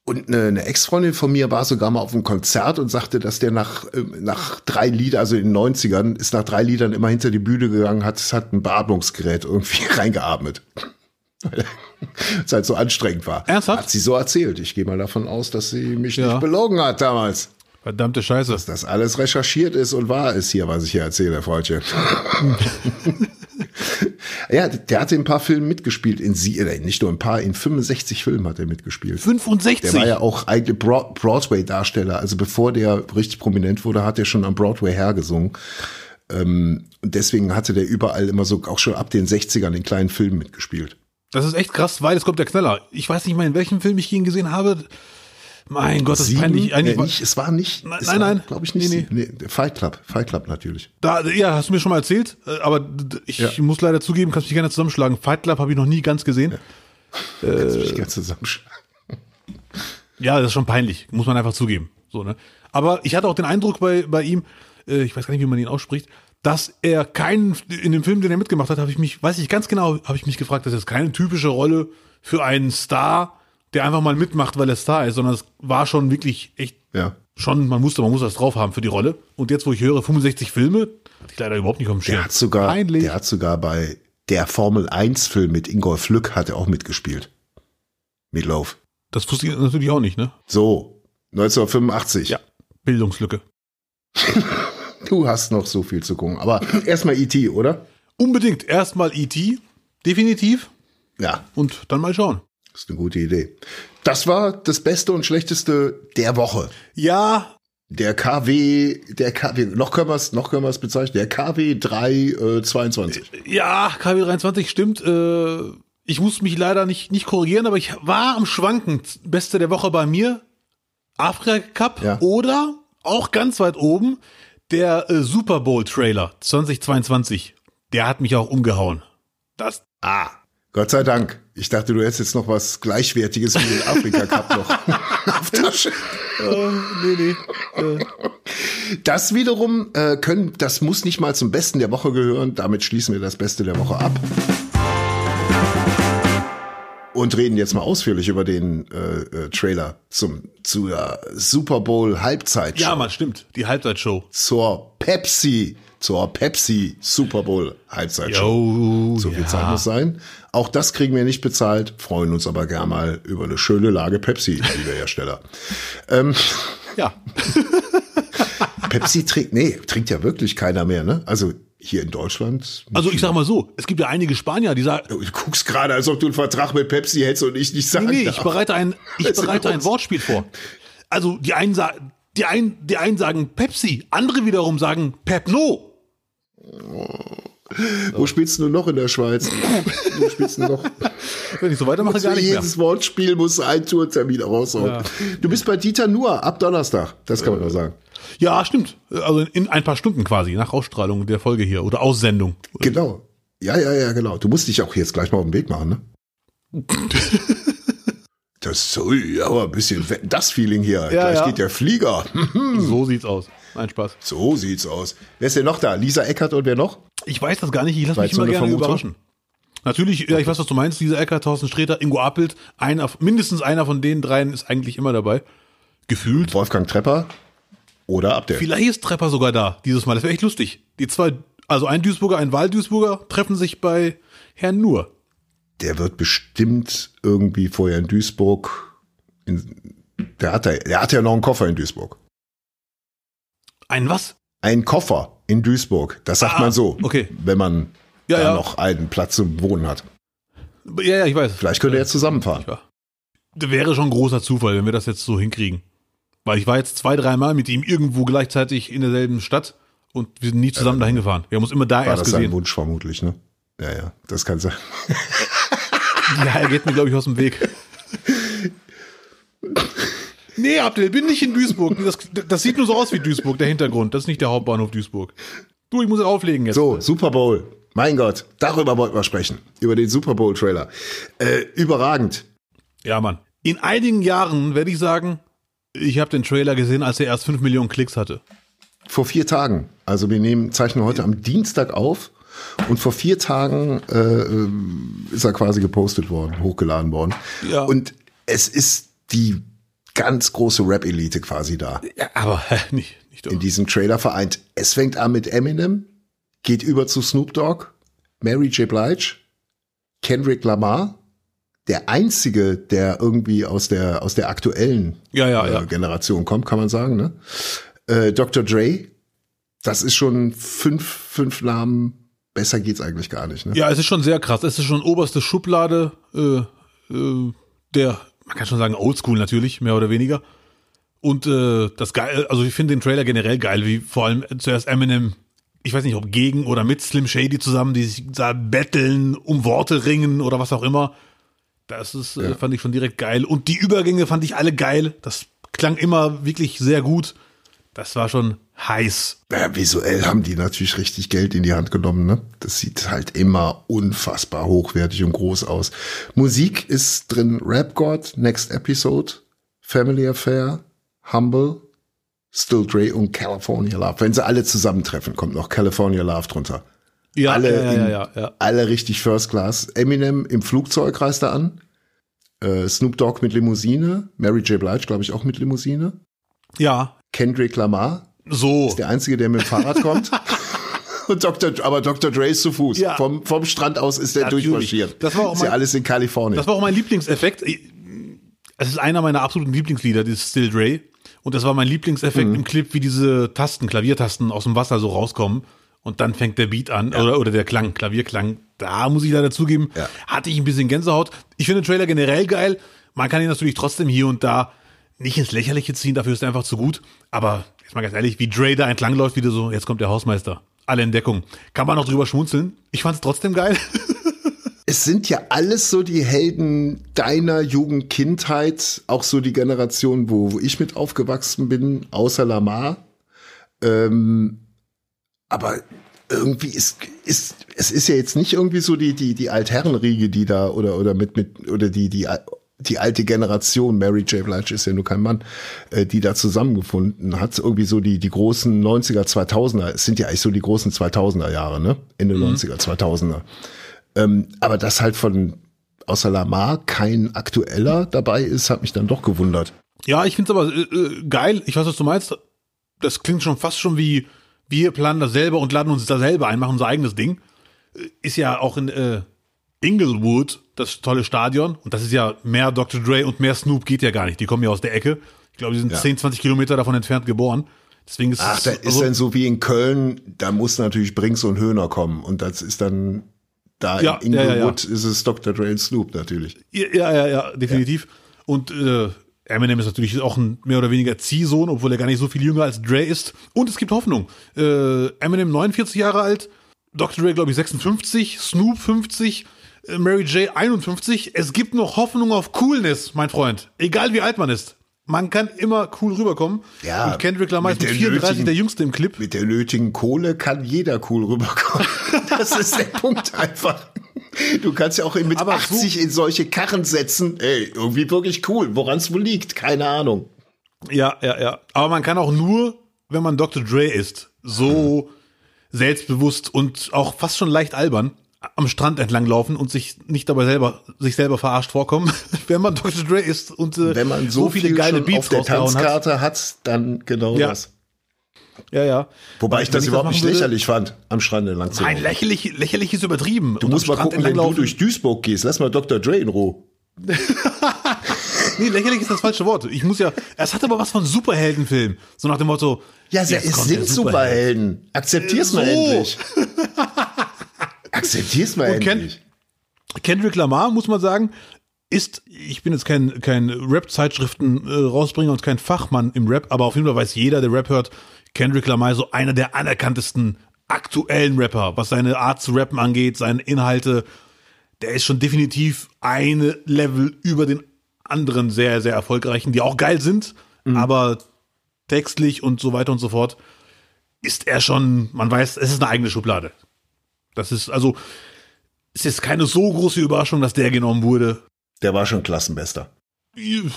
und eine, eine Ex-Freundin von mir war sogar mal auf einem Konzert und sagte, dass der nach, ähm, nach drei Liedern, also in den 90ern, ist nach drei Liedern immer hinter die Bühne gegangen, hat, hat ein Beatmungsgerät irgendwie [laughs] reingeatmet. Weil [laughs] es halt so anstrengend war. Ernsthaft? Hat sie so erzählt. Ich gehe mal davon aus, dass sie mich Ja. nicht belogen hat damals Verdammte Scheiße. dass alles recherchiert ist und wahr ist hier, was ich hier erzähle, Freundchen. [laughs] ja, der hatte in ein paar Filmen mitgespielt, in sie, äh, nicht nur ein paar, in 65 Filmen hat er mitgespielt. 65. Der war ja auch eigentlich Broad- Broadway-Darsteller. Also bevor der richtig prominent wurde, hat er schon am Broadway hergesungen. Ähm, und deswegen hatte der überall immer so, auch schon ab den 60ern in kleinen Filmen mitgespielt. Das ist echt krass, weil es kommt der Knaller. Ich weiß nicht mal, in welchem Film ich ihn gesehen habe. Mein Gott, das ist Sieben? peinlich. Eigentlich war- nicht, es war nicht. Nein, nein, nein. Glaube ich nicht. Nee, Nee, nee. Fight Club. Fight Club natürlich. Da, ja, hast du mir schon mal erzählt, äh, aber ich Ja. muss leider zugeben, kannst mich gerne zusammenschlagen. Fight Club habe ich noch nie ganz gesehen. Kannst Äh. du dich ganz zusammenschlagen. Ja, das ist schon peinlich, muss man einfach zugeben. So, ne? Aber ich hatte auch den Eindruck bei, bei ihm, äh, ich weiß gar nicht, wie man ihn ausspricht, dass er keinen, in dem Film, den er mitgemacht hat, habe ich mich, weiß ich ganz genau, habe ich mich gefragt, das ist keine typische Rolle für einen Star, der einfach mal mitmacht, weil er Star ist, sondern es war schon wirklich echt Ja. schon, man musste, man muss das drauf haben für die Rolle. Und jetzt, wo ich höre, 65 Filme, hatte ich leider überhaupt nicht auf dem Schirm. Der hat sogar, Peinlich. der hat sogar bei der Formel 1 Film mit Ingolf Lück hat er auch mitgespielt. Meatloaf. das wusste ich natürlich auch nicht, ne? So, 1985. Ja. Bildungslücke. [laughs] Du hast noch so viel zu gucken. Aber erstmal E.T., oder? Unbedingt. Erstmal E.T. Definitiv. Ja, Und dann mal schauen. Ist eine gute Idee. Das war das Beste und Schlechteste der Woche. Ja, Der KW, der KW, noch können wir es, noch können wir es bezeichnen, der KW 322. ja, KW23 stimmt. Äh, ich muss mich leider nicht, nicht korrigieren, aber ich war am Schwanken. Beste der Woche bei mir. Afrika Cup Ja. oder auch ganz weit oben der äh, Super Bowl Trailer 2022. Der hat mich auch umgehauen. Das, Ah, Gott sei Dank. Ich dachte, du hättest jetzt noch was Gleichwertiges wie den Afrika Cup [laughs] noch [laughs] auf Tasche. äh, nee, nee. Äh, Das wiederum äh, können, das muss nicht mal zum Besten der Woche gehören. Damit schließen wir das Beste der Woche ab. Und reden jetzt mal ausführlich über den äh, äh, Trailer zum zur Super Bowl Halbzeitshow. ja, man, stimmt. Die Halbzeitshow. zur Pepsi, zur Pepsi Super Bowl Halbzeitshow. So viel ja. Zeit muss sein. Auch das kriegen wir nicht bezahlt, freuen uns aber gern mal über eine schöne Lage Pepsi, liebe Hersteller. [laughs] ähm, Ja. [laughs] Pepsi trinkt, nee, trinkt ja wirklich keiner mehr, ne? Also hier in Deutschland. Also ich sag mal so, es gibt ja einige Spanier, die sagen, Du guckst gerade, als ob du einen Vertrag mit Pepsi hättest und ich nicht sagen Nee, nee, darf. ich bereite ein, ich ist bereite ein. [laughs] Wortspiel vor. Also die einen sagen, die einen, die einen sagen Pepsi, andere wiederum sagen Pepno. Wo spielst du noch in der Schweiz? [coughs] Wo spielst du noch? Wenn ich so weitermache, gar nicht mehr. jedes Wortspiel muss ein Tourtermin raushauen. Du bist bei Dieter nur ab Donnerstag. Das kann man nur sagen. Ja, stimmt. Also in ein paar Stunden quasi, nach Ausstrahlung der Folge hier oder Aussendung. Genau. Ja, ja, ja, genau. Du musst dich auch jetzt gleich mal auf den Weg machen, ne? [laughs] Das soll ja aber ein bisschen das Feeling hier. Ja, gleich ja. geht der Flieger. So sieht's aus. Nein, Spaß. So sieht's aus. Wer ist denn noch da? Lisa Eckert und wer noch? Ich weiß das gar nicht, ich lasse mich so immer eine gerne Vermutung? überraschen. Natürlich, ja, ich weiß, was du meinst, diese Ecker, Thorsten Sträter, Ingo Appelt, einer, mindestens einer von den dreien ist eigentlich immer dabei. Gefühlt. Wolfgang Trepper oder Abdel. Vielleicht ist Trepper sogar da, dieses Mal. Das wäre echt lustig. Die zwei, also ein Duisburger, ein Wahl-Duisburger treffen sich bei Herrn Nur. Der wird bestimmt irgendwie vorher in Duisburg. In, der, hat ja, der hat ja noch einen Koffer in Duisburg. Ein was? Ein Koffer in Duisburg. Das sagt Ah, man so. okay. Wenn man Ja, da ja. noch einen Platz zum Wohnen hat. Ja, ja, ich weiß. Vielleicht könnt ihr jetzt zusammenfahren. Ja. Das wäre schon ein großer Zufall, wenn wir das jetzt so hinkriegen. Weil ich war jetzt zwei, dreimal mit ihm irgendwo gleichzeitig in derselben Stadt und wir sind nie zusammen dahin gefahren. Wir haben uns immer da War erst das sein gesehen. Wunsch vermutlich, ne? Ja, ja, das kann sein. Ja, er geht mir, glaube ich, aus dem Weg. [laughs] Nee, Abdel, bin nicht in Duisburg. Das, das sieht nur so aus wie Duisburg, der Hintergrund. Das ist nicht der Hauptbahnhof Duisburg. Du, ich muss auflegen jetzt. So, Super Bowl. Mein Gott, darüber wollten wir sprechen. Über den Super Bowl Trailer. Äh, überragend. Ja, Mann. In einigen Jahren werde ich sagen, ich habe den Trailer gesehen, als er erst 5 Millionen Klicks hatte. Vor vier Tagen. Also wir nehmen, zeichnen heute am Dienstag auf. Und vor vier Tagen äh, ist er quasi gepostet worden, hochgeladen worden. Ja. Und es ist die ganz große Rap-Elite quasi da. Ja, aber [laughs] nicht, nicht doch. in diesem Trailer vereint. Es fängt an mit Eminem, geht über zu Snoop Dogg, Mary J. Blige, Kendrick Lamar, der einzige, der irgendwie aus der aus der aktuellen Ja, ja, äh, ja. Generation kommt, kann man sagen. Ne? Äh, Dr. Dre, das ist schon fünf fünf Namen. Besser geht's eigentlich gar nicht. Ne? Ja, es ist schon sehr krass. Es ist schon oberste Schublade äh, äh, der, man kann schon sagen, Oldschool natürlich, mehr oder weniger. Und äh, das geil, also ich finde den Trailer generell geil, wie vor allem zuerst Eminem, ich weiß nicht, ob gegen oder mit Slim Shady zusammen, die sich da betteln, um Worte ringen oder was auch immer. Das ist, äh, fand ich schon direkt geil. Und die Übergänge fand ich alle geil. Das klang immer wirklich sehr gut. Das war schon heiß. Ja, visuell haben die natürlich richtig Geld in die Hand genommen, ne? Das sieht halt immer unfassbar hochwertig und groß aus. Musik ist drin Rap God, Next Episode, Family Affair, Humble, Still Dre und California Love. Wenn sie alle zusammentreffen, kommt noch California Love drunter. Ja, alle, ja, ja, ja, ja. alle richtig First Class. Eminem im Flugzeug reist er an. Äh, Snoop Dogg mit Limousine. Mary J. Blige, glaube ich, auch mit Limousine. Ja, Kendrick Lamar so. ist der Einzige, der mit dem Fahrrad [laughs] kommt. Und Dr. aber Dr. Dre ist zu Fuß. Ja. Vom, vom Strand aus ist er Natürlich. durchmarschiert. Das war auch ist ja alles in Kalifornien. Das war auch mein Lieblingseffekt. Es ist einer meiner absoluten Lieblingslieder, dieses Still Dre. Und das war mein Lieblingseffekt im Clip, wie diese Tasten, Klaviertasten aus dem Wasser so rauskommen. Und dann fängt der Beat an, oder, oder der Klang, Klavierklang. Da muss ich leider zugeben, Ja. hatte ich ein bisschen Gänsehaut. Ich finde den Trailer generell geil. Man kann ihn natürlich trotzdem hier und da nicht ins Lächerliche ziehen, dafür ist er einfach zu gut. Aber jetzt mal ganz ehrlich, wie Dre da entlang läuft, wieder so, jetzt kommt der Hausmeister. Alle in. Kann man noch drüber schmunzeln. Ich fand es trotzdem geil. [laughs] es sind ja alles so die Helden deiner Jugend, Kindheit, auch so die Generation, wo, wo ich mit aufgewachsen bin, außer Lamar. Ähm, aber irgendwie ist, ist, es ist ja jetzt nicht irgendwie so die, die, die Altherrenriege, die da, oder, oder mit, mit, oder die, die, die alte Generation, Mary J. Blige ist ja nur kein Mann, äh, die da zusammengefunden hat. Irgendwie so die, die großen 90er, 2000er, es sind ja eigentlich so die großen 2000er Jahre, ne? Ende 90er, 2000er. Ähm, aber dass halt von außer Lamar kein aktueller dabei ist, hat mich dann doch gewundert. Ja, ich find's aber äh, äh, geil. Ich weiß, was du meinst. Das klingt schon fast schon wie wir planen das selber und laden uns da selber ein, machen unser eigenes Ding. Äh, Ist ja auch in äh, Inglewood das tolle Stadion und das ist ja mehr Dr. Dre und mehr Snoop geht ja gar nicht. Die kommen ja aus der Ecke. Ich glaube, die sind Ja. 10, 20 Kilometer davon entfernt geboren. Deswegen ist Ach, da ist also- dann so wie in Köln, da muss natürlich Brinks und Höhner kommen und das ist dann da Ja, in ja, ja, Inglewood ist es Dr. Dre und Snoop natürlich. Ja, ja, ja, ja definitiv. Und äh, Eminem ist natürlich auch ein mehr oder weniger Ziehsohn, obwohl er gar nicht so viel jünger als Dre ist. Und es gibt Hoffnung. Äh, Eminem 49 Jahre alt, Dr. Dre, glaube ich, 56, Snoop 50, äh, Mary J 51. Es gibt noch Hoffnung auf Coolness, mein Freund. Egal wie alt man ist. Man kann immer cool rüberkommen. Ja, Und Kendrick Lamar ist mit mit der 34 nötigen- der Jüngste im Clip. Mit der nötigen Kohle kann jeder cool rüberkommen. [laughs] Das ist der Punkt einfach. Du kannst ja auch mit Aber 80 in solche Karren setzen. Ey, irgendwie wirklich cool. Woran es wohl liegt, keine Ahnung. Ja, ja, ja. Aber man kann auch nur, wenn man Dr. Dre ist, so selbstbewusst und auch fast schon leicht albern am Strand entlang laufen und sich nicht dabei selber sich selber verarscht vorkommen, [laughs] wenn man Dr. Dre ist und äh, Wenn man so, viele viel geile Beats auf der rausgehauen hat. Tanzkarte hat. dann genau Ja. das. Ja, ja. Wobei ich das überhaupt machen nicht würde- lächerlich fand, am Strand entlang zu Nein, laufen. lächerlich, lächerlich ist übertrieben. Du musst mal gucken, wenn du durch Duisburg gehst. Lass mal Dr. Dre in Ruhe. [laughs] Nee, lächerlich ist das falsche Wort. Ich muss ja, es hat aber was von Superheldenfilm. So nach dem Motto. Ja, es sind Superhelden. Akzeptier's mal So. endlich. [laughs] Akzeptier's mal Und Ken- endlich. Kendrick Lamar, muss man sagen, ist, ich bin jetzt kein, kein Rap-Zeitschriften äh, rausbringer und kein Fachmann im Rap, aber auf jeden Fall weiß jeder, der Rap hört, Kendrick Lamar ist so einer der anerkanntesten aktuellen Rapper, was seine Art zu rappen angeht, seine Inhalte. Der ist schon definitiv eine Level über den anderen sehr, sehr erfolgreichen, die auch geil sind, aber textlich und so weiter und so fort ist er schon, man weiß, es ist eine eigene Schublade. Das ist, also, es ist keine so große Überraschung, dass der genommen wurde. Der war schon Klassenbester.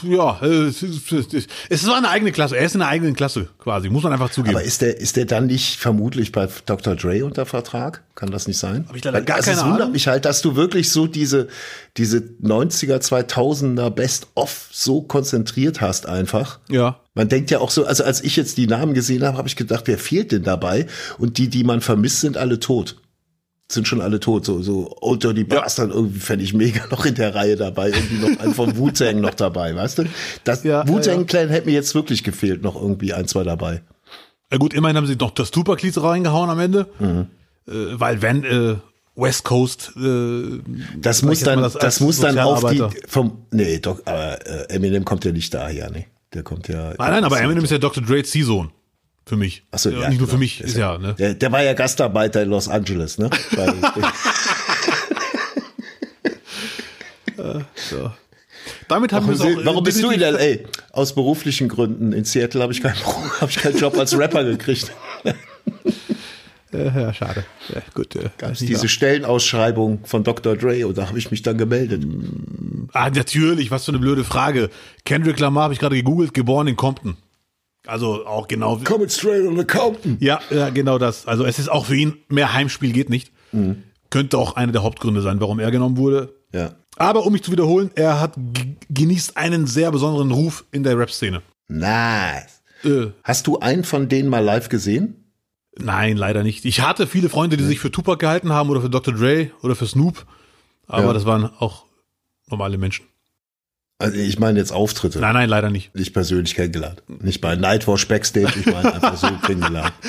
Ja, es war eine eigene Klasse. Er ist in einer eigenen Klasse quasi, muss man einfach zugeben. Aber ist der, ist der dann nicht vermutlich bei Dr. Dre unter Vertrag? Kann das nicht sein? Hab ich leider Weil, gar also keine es wundert Ahnung. mich halt, dass du wirklich so diese, diese 90er, 2000er Best-of so konzentriert hast einfach. ja. Man denkt ja auch so, also als ich jetzt die Namen gesehen habe, habe ich gedacht, wer fehlt denn dabei? Und die, die man vermisst, sind alle tot. Sind schon alle tot. So, so Old Dirty Ja. Bastard irgendwie fände ich mega [laughs] noch in der Reihe dabei. Irgendwie noch einen vom Wu-Tang noch dabei, weißt du? Das Ja, ja, Wu-Tang Clan hätte mir jetzt wirklich gefehlt, noch irgendwie ein, zwei dabei. ja. Gut, immerhin haben sie noch das Tupac-Lied reingehauen am Ende. Mhm. Äh, weil wenn äh, West Coast äh, Das muss dann, das das, muss dann auf die, vom, nee, doch, aber äh, Eminem kommt ja nicht daher, nee. Der kommt ja. Nein, nein, aber Eminem ist ja Dr. Dre's Ziehsohn. Für mich. Ach so, Äh, ja, Nicht nur für genau. mich, ist ja, ne? Der, der war ja Gastarbeiter in Los Angeles, ne? [laughs] Bei, So. damit haben Warum, wir es auch. warum bist du in L.A.? Aus beruflichen Gründen. In Seattle habe ich, keinen- [laughs] hab ich keinen Job als Rapper gekriegt. [laughs] Äh, ja, schade. Ja, gut. Äh, Gab es diese wahr. Stellenausschreibung von Dr. Dre und da habe ich mich dann gemeldet. Ah, natürlich, was für eine blöde Frage. Kendrick Lamar habe ich gerade gegoogelt, geboren in Compton. Also auch genau. Coming straight on the Compton. Ja, ja, genau das. Also es ist auch für ihn, mehr Heimspiel geht nicht. Könnte auch einer der Hauptgründe sein, warum er genommen wurde. Ja. Aber um mich zu wiederholen, er hat genießt einen sehr besonderen Ruf in der Rap-Szene. Nice. Äh, Hast du einen von denen mal live gesehen? nein, leider nicht. Ich hatte viele Freunde, die sich für Tupac gehalten haben oder für Dr. Dre oder für Snoop. Aber Ja. das waren auch normale Menschen. Also ich meine jetzt Auftritte. Nein, nein, leider nicht. Nicht persönlich kennengelernt. Nicht bei Nightwatch Backstage, ich meine einfach so [laughs] kennengelernt. [laughs]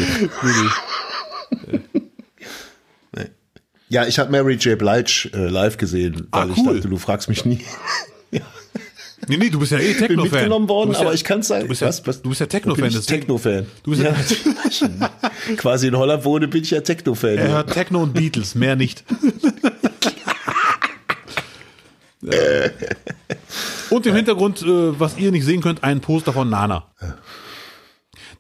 Nee. Ja, ich habe Mary J. Blige äh, live gesehen, Ah, weil ich cool. dachte, du fragst mich nie. [laughs] Nee, nee, du bist ja eh bin Techno-Fan. mitgenommen worden, Du bist aber ja- ich kann es sagen. Du bist ja, Was- was- du bist ja Bin Techno-Fan. ich deswegen- Techno-Fan. Du bist ja. Quasi in Holland wohne, bin ich ja Techno-Fan. Er hört Techno und Beatles, mehr nicht. Und im Hintergrund, äh, was ihr nicht sehen könnt, ein Poster von Nana.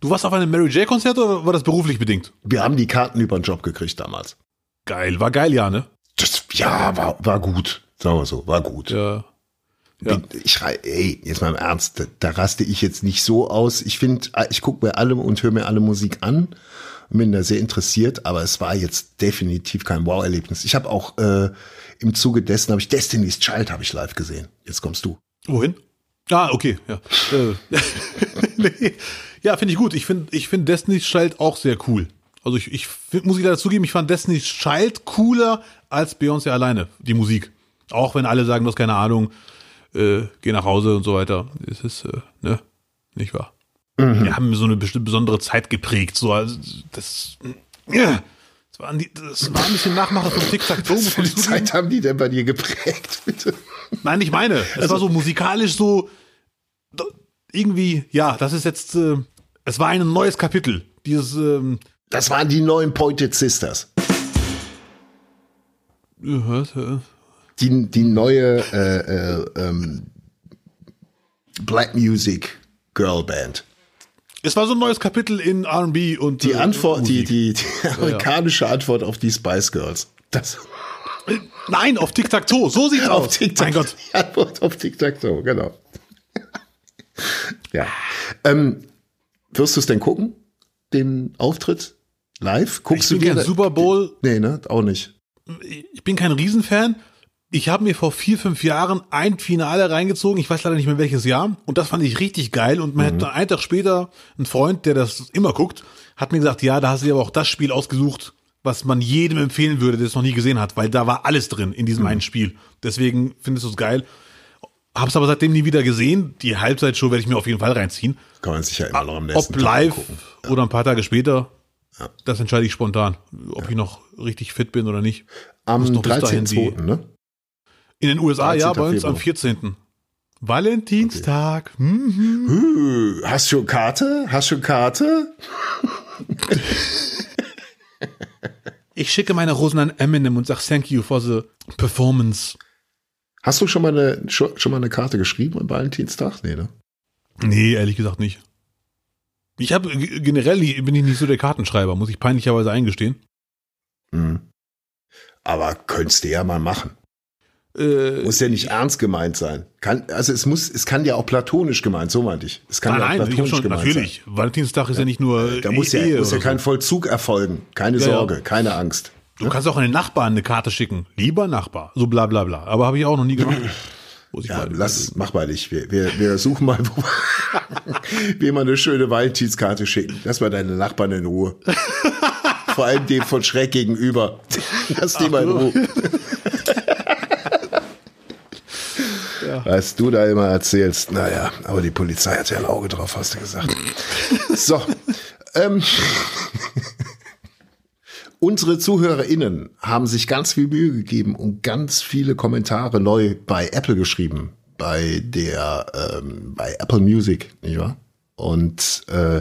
Du warst auf einem Mary J. Konzert oder war das beruflich bedingt? Wir haben die Karten über den Job gekriegt damals. Geil, war geil, ja, ne? Das, ja, war, war gut. Sagen wir so, war gut. Ja. Ja. Ich schrei, ey, jetzt mal im Ernst, da, da raste ich jetzt nicht so aus. Ich finde, ich gucke mir alle und höre mir alle Musik an und bin da sehr interessiert, aber es war jetzt definitiv kein Wow-Erlebnis. Ich habe auch äh, im Zuge dessen habe ich Destiny's Child habe ich live gesehen. Jetzt kommst du. Wohin? Ah, okay, ja. Äh, [laughs] nee. Ja, finde ich gut. Ich finde ich find Destiny's Child auch sehr cool. Also ich, ich find, muss ich leider zugeben, ich fand Destiny's Child cooler als Beyoncé alleine, die Musik. Auch wenn alle sagen, du hast keine Ahnung, äh, geh nach Hause und so weiter. Es ist, äh, ne, nicht wahr? Wir haben so eine bestimmte besondere Zeit geprägt. So, also das, ja, das, war, die, das war ein bisschen Nachmacher vom Tic-Tac-Toe, Was muss für die. Zeit haben die denn bei dir geprägt, [laughs] bitte? Nein, ich meine, es war so musikalisch so irgendwie, ja, das ist jetzt, äh, es war ein neues Kapitel. Dieses, ähm, Das waren die neuen Pointed Sisters. was, Die, die neue äh, äh, ähm, Black Music Girl Band. Es war so ein neues Kapitel in R&B und Die äh, Antwort, die, die, die amerikanische Antwort auf die Spice Girls. Das Nein, auf Tic-Tac-Toe, so sieht's auf aus. TikTok. Mein Gott. Die Antwort auf TikTok, genau. ja. Ähm, wirst du es denn gucken? Den Auftritt? Live? Guckst Ich du bin dir kein Super Bowl, Nee, ne? Auch nicht. ich bin kein Riesenfan. Ich habe mir vor vier, fünf Jahren ein Finale reingezogen. Ich weiß leider nicht mehr welches Jahr. Und das fand ich richtig geil. Und man hat einen Tag später ein Freund, der das immer guckt, hat mir gesagt, ja, da hast du dir aber auch das Spiel ausgesucht, was man jedem empfehlen würde, der es noch nie gesehen hat, weil da war alles drin in diesem einen Spiel. Deswegen findest du es geil. Hab's aber seitdem nie wieder gesehen. Die Halbzeitshow werde ich mir auf jeden Fall reinziehen. Kann man sich ja immer noch am nächsten Ob live gucken. oder ein paar Tage später, das entscheide ich spontan. Ob ich noch richtig fit bin oder nicht. Am Muss noch bis dahin die- 13.2., ne? In den USA, ja, 13. bei uns Februar. am 14. Valentinstag. Hm. Hm, Hast du Karte? Hast du Karte? Ich schicke meine Rosen an Eminem und sag thank you for the performance. Hast du schon mal eine, schon, schon mal eine Karte geschrieben am Valentinstag? Nee, ne? Nee, ehrlich gesagt nicht. Ich habe generell bin ich nicht so der Kartenschreiber, muss ich peinlicherweise eingestehen. Mhm. Aber könntest du ja mal machen. Äh, Muss ja nicht ernst gemeint sein. Kann, also es muss, es kann ja auch platonisch gemeint, so meinte ich. Es kann nein, ja auch nein, hab platonisch schon, gemeint natürlich. Valentinstag ist ja nicht nur sein. Da muss ja, Ehe muss ja oder kein so. Vollzug erfolgen. Keine Ja, ja. Sorge, keine Angst. Du kannst auch an den Nachbarn eine Karte schicken. Lieber Nachbar. So bla bla bla. Aber habe ich auch noch nie gemacht. [laughs] Ja, lass, mach mal nicht. Wir, wir, wir suchen mal, wo [laughs] wir mal eine schöne Valentinskarte schicken. Lass mal deine Nachbarn in Ruhe. [laughs] Vor allem dem von schräg gegenüber. Lass die mal in Ruhe. Was du da immer erzählst, naja, aber die Polizei hat ja ein Auge drauf, hast du gesagt. [laughs] So. Ähm, unsere ZuhörerInnen haben sich ganz viel Mühe gegeben und ganz viele Kommentare neu bei Apple geschrieben, bei der, ähm, bei Apple Music, nicht wahr? Und äh,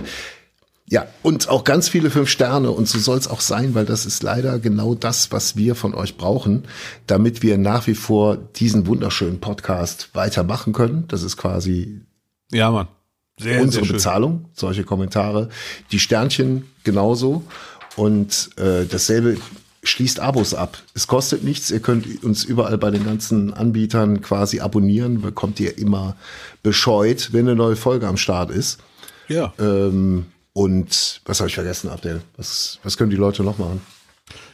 Ja, und auch ganz viele fünf Sterne und so soll es auch sein, weil das ist leider genau das, was wir von euch brauchen, damit wir nach wie vor diesen wunderschönen Podcast weitermachen können. Das ist quasi Ja, Mann. Sehr, unsere sehr. Bezahlung, solche Kommentare. Die Sternchen genauso. Und äh, dasselbe schließt Abos ab. Es kostet nichts. Ihr könnt uns überall bei den ganzen Anbietern quasi abonnieren. Bekommt ihr immer Bescheid, wenn eine neue Folge am Start ist. Ja. Ähm, und was habe ich vergessen, Abdel? Was, was können die Leute noch machen?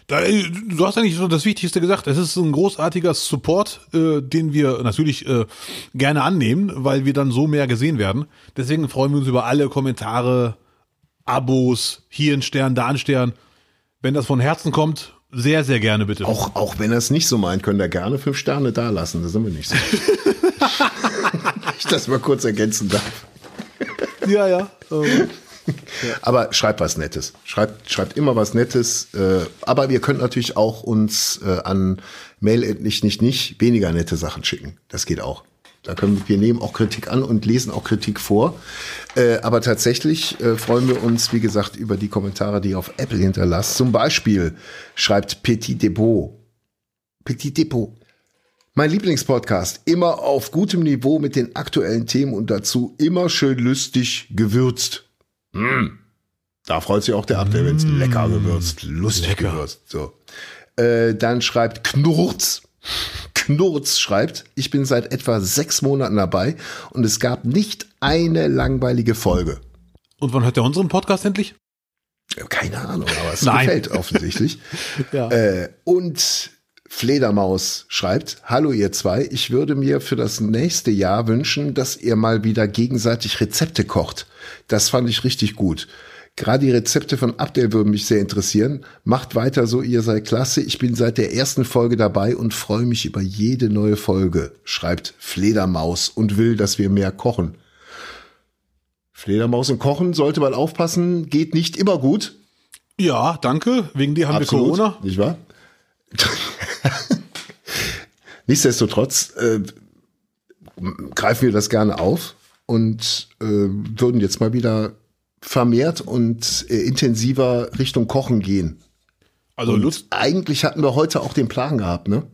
Da, äh, du hast eigentlich so das Wichtigste gesagt. Es ist ein großartiger Support, äh, den wir natürlich äh, gerne annehmen, weil wir dann so mehr gesehen werden. Deswegen freuen wir uns über alle Kommentare, Abos, hier ein Stern, da ein Stern. Wenn das von Herzen kommt, sehr, sehr gerne bitte. Auch, auch wenn er es nicht so meint, könnt ihr gerne fünf Sterne da lassen. Da sind wir nicht so. [laughs] ich das mal kurz ergänzen darf. Ja, ja. Ähm, [laughs] Aber schreibt was Nettes. Schreibt, schreibt immer was Nettes. Äh, aber ihr könnt natürlich auch uns äh, an Mail endlich nicht nicht weniger nette Sachen schicken. Das geht auch. Da können wir, wir nehmen auch Kritik an und lesen auch Kritik vor. Äh, aber tatsächlich äh, freuen wir uns, wie gesagt, über die Kommentare, die ihr auf Apple hinterlasst. Zum Beispiel schreibt Petit Depot. Petit Depot. Mein Lieblingspodcast, immer auf gutem Niveau mit den aktuellen Themen und dazu immer schön lustig gewürzt. Mm. Da freut sich auch der Abdel, wenn es lecker gewürzt, lustig Lecker. gewürzt. So. Äh, dann schreibt Knurz. Knurz schreibt, ich bin seit etwa sechs Monaten dabei und es gab nicht eine langweilige Folge. und wann hört der unseren Podcast endlich? Keine Ahnung, aber es [laughs] gefällt offensichtlich. [laughs] Ja. Äh, und Fledermaus schreibt, hallo ihr zwei, ich würde mir für das nächste Jahr wünschen, dass ihr mal wieder gegenseitig Rezepte kocht. Das fand ich richtig gut. Gerade die Rezepte von Abdel würden mich sehr interessieren. Macht weiter so, ihr seid klasse. Ich bin seit der ersten Folge dabei und freue mich über jede neue Folge, schreibt Fledermaus und will, dass wir mehr kochen. Fledermaus und Kochen sollte man aufpassen, geht nicht immer gut. ja, danke. Wegen dir haben wir Corona. Nicht wahr? [laughs] Nichtsdestotrotz äh, greifen wir das gerne auf und äh, würden jetzt mal wieder vermehrt und äh, intensiver Richtung Kochen gehen. Also Und Lutz, eigentlich hatten wir heute auch den Plan gehabt, ne?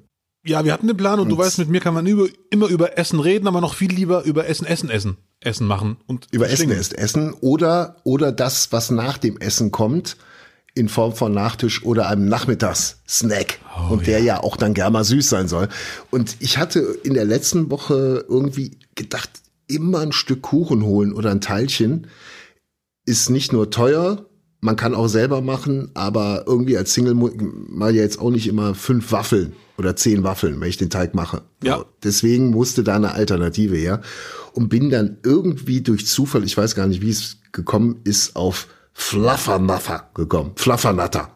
ja, wir hatten den Plan und, du Und- weißt, mit mir kann man über, immer über Essen reden, aber noch viel lieber über Essen, Essen, Essen, Essen machen und Über Essen ist Essen oder, oder das, was nach dem Essen kommt, in Form von Nachtisch oder einem Nachmittagssnack. Oh, und der ja. auch dann gerne mal süß sein soll. Und ich hatte in der letzten Woche irgendwie gedacht, immer ein Stück Kuchen holen oder ein Teilchen ist nicht nur teuer, man kann auch selber machen, aber irgendwie als Single mal ja jetzt auch nicht immer fünf Waffeln oder zehn Waffeln, wenn ich den Teig mache. Ja. Deswegen musste da eine Alternative her und bin dann irgendwie durch Zufall, ich weiß gar nicht, wie es gekommen ist, auf Fluffernutter gekommen. Fluffernutter.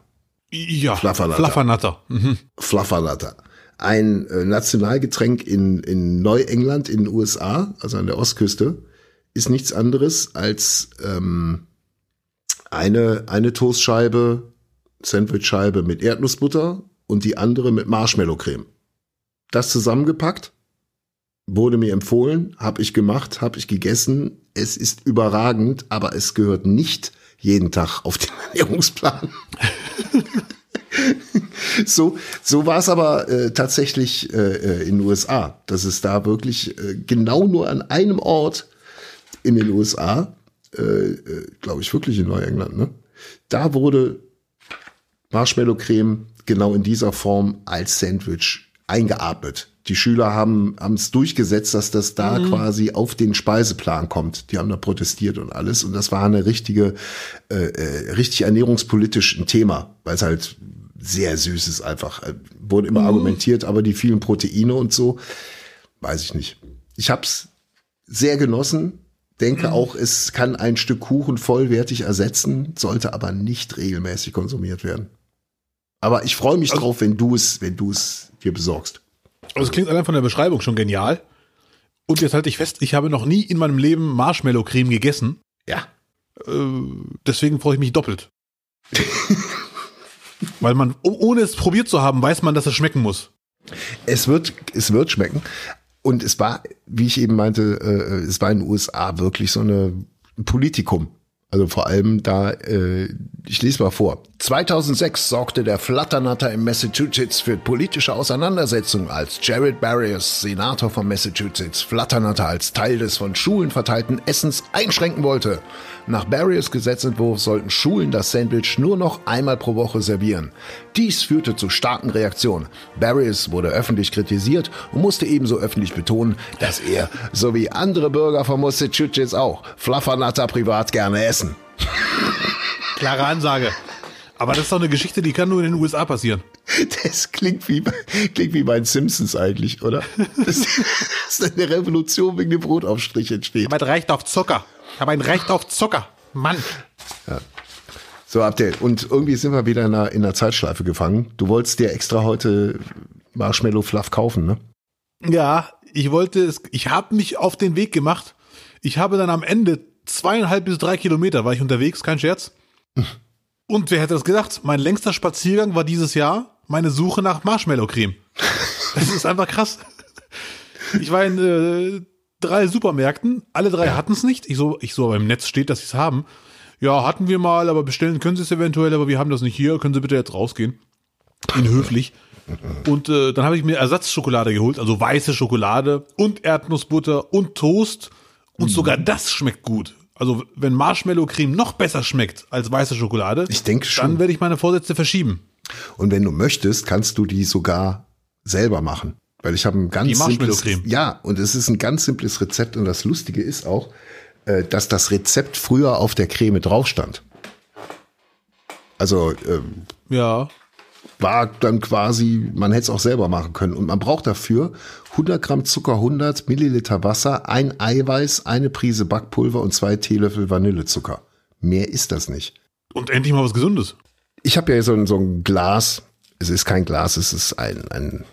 Ja, Flaffernatter. Flaffernatter. Mhm. Fluffernutter. Ein äh, Nationalgetränk in, in Neuengland, in den USA, also an der Ostküste, ist nichts anderes als ähm, eine, eine Toastscheibe, Sandwichscheibe mit Erdnussbutter und die andere mit Marshmallowcreme. Das zusammengepackt, wurde mir empfohlen, habe ich gemacht, habe ich gegessen. Es ist überragend, aber es gehört nicht jeden Tag auf den [laughs] Ernährungsplan. [laughs] [laughs] So, so war es aber äh, tatsächlich äh, äh, in den USA, dass es da wirklich äh, genau nur an einem Ort in den USA, äh, äh, glaube ich wirklich in Neuengland, ne? Da wurde Marshmallowcreme genau in dieser Form als Sandwich eingeatmet. Die Schüler haben es durchgesetzt, dass das da quasi auf den Speiseplan kommt. Die haben da protestiert und alles. Und das war eine richtige, äh, richtig ernährungspolitisch ein Thema, weil es halt sehr süß ist einfach. Äh, Wurde immer argumentiert, aber die vielen Proteine und so, weiß ich nicht. Ich hab's sehr genossen. Denke auch, es kann ein Stück Kuchen vollwertig ersetzen, sollte aber nicht regelmäßig konsumiert werden. Aber ich freue mich drauf, wenn du es, wenn du es dir besorgst. Also es klingt allein von der Beschreibung schon genial. Und jetzt halte ich fest, ich habe noch nie in meinem Leben Marshmallow-Creme gegessen. Ja. Deswegen freue ich mich doppelt. [laughs] Weil man, oh- ohne es probiert zu haben, weiß man, dass es schmecken muss. Es wird, es wird schmecken. Und es war, wie ich eben meinte, äh, es war in den USA wirklich so eine ein Politikum. Also vor allem da, äh, ich lese mal vor. 2006 sorgte der Flatternatter in Massachusetts für politische Auseinandersetzungen, als Jared Barrios, Senator von Massachusetts, Flatternatter als Teil des von Schulen verteilten Essens einschränken wollte. Nach Barrios Gesetzentwurf sollten Schulen das Sandwich nur noch einmal pro Woche servieren. Dies führte zu starken Reaktionen. Barrios wurde öffentlich kritisiert und musste ebenso öffentlich betonen, dass er, sowie andere Bürger von Massachusetts auch, Fluffernatter privat gerne essen. Klare Ansage. Aber das ist doch eine Geschichte, die kann nur in den USA passieren. Das klingt wie, klingt wie bei den Simpsons eigentlich, oder? Das, dass eine Revolution wegen dem Brotaufstrich entsteht. Aber es reicht auf Zucker. Ich habe ein Recht auf Zucker. Mann. So, Abdel. Und irgendwie sind wir wieder in einer, in einer Zeitschleife gefangen. Du wolltest dir extra heute Marshmallow Fluff kaufen, ne? Ja, ich wollte es, ich habe mich auf den Weg gemacht. Ich habe dann am Ende zweieinhalb bis drei Kilometer war ich unterwegs, kein Scherz. Und wer hätte das gedacht? Mein längster Spaziergang war dieses Jahr meine Suche nach Marshmallow-Creme. [laughs] Das ist einfach krass. Ich war in äh, drei Supermärkten, alle drei hatten es nicht. Ich so, ich so, aber im Netz steht, dass sie es haben. Ja, hatten wir mal, aber bestellen können sie es eventuell, aber wir haben das nicht hier. Können Sie bitte jetzt rausgehen? In höflich. Und äh, dann habe ich mir Ersatzschokolade geholt, also weiße Schokolade und Erdnussbutter und Toast. Und sogar das schmeckt gut. Also wenn Marshmallow-Creme noch besser schmeckt als weiße Schokolade, Ich denke schon. dann werde ich meine Vorsätze verschieben. Und wenn du möchtest, kannst du die sogar selber machen. Weil ich habe ein ganz Die simples, ja, und es ist ein ganz simples Rezept und das Lustige ist auch, äh, dass das Rezept früher auf der Creme drauf stand. Also ähm, Ja. War dann quasi, man hätte es auch selber machen können. Und man braucht dafür 100 Gramm Zucker, 100 Milliliter Wasser, ein Eiweiß, eine Prise Backpulver und zwei Teelöffel Vanillezucker. Mehr ist das nicht. Und endlich mal was Gesundes. Ich habe ja so ein, so ein Glas, es ist kein Glas, es ist ein, ein,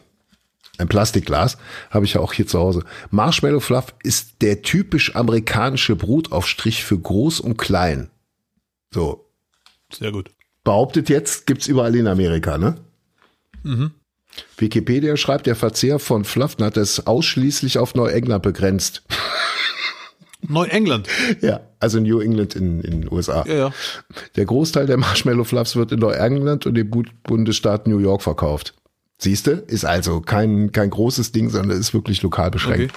ein Plastikglas, habe ich ja auch hier zu Hause. Marshmallow Fluff ist der typisch amerikanische Brotaufstrich für groß und klein. So, Sehr gut. Behauptet jetzt, gibt's überall in Amerika, ne? Wikipedia schreibt, der Verzehr von Fluffnut ist ausschließlich auf Neuengland begrenzt. [laughs] Neuengland. ja, also New England in in den USA. Ja, ja. Der Großteil der Marshmallow Fluffs wird in Neuengland und dem Bundesstaat New York verkauft. Siehste, ist also kein, kein großes Ding, sondern ist wirklich lokal beschränkt.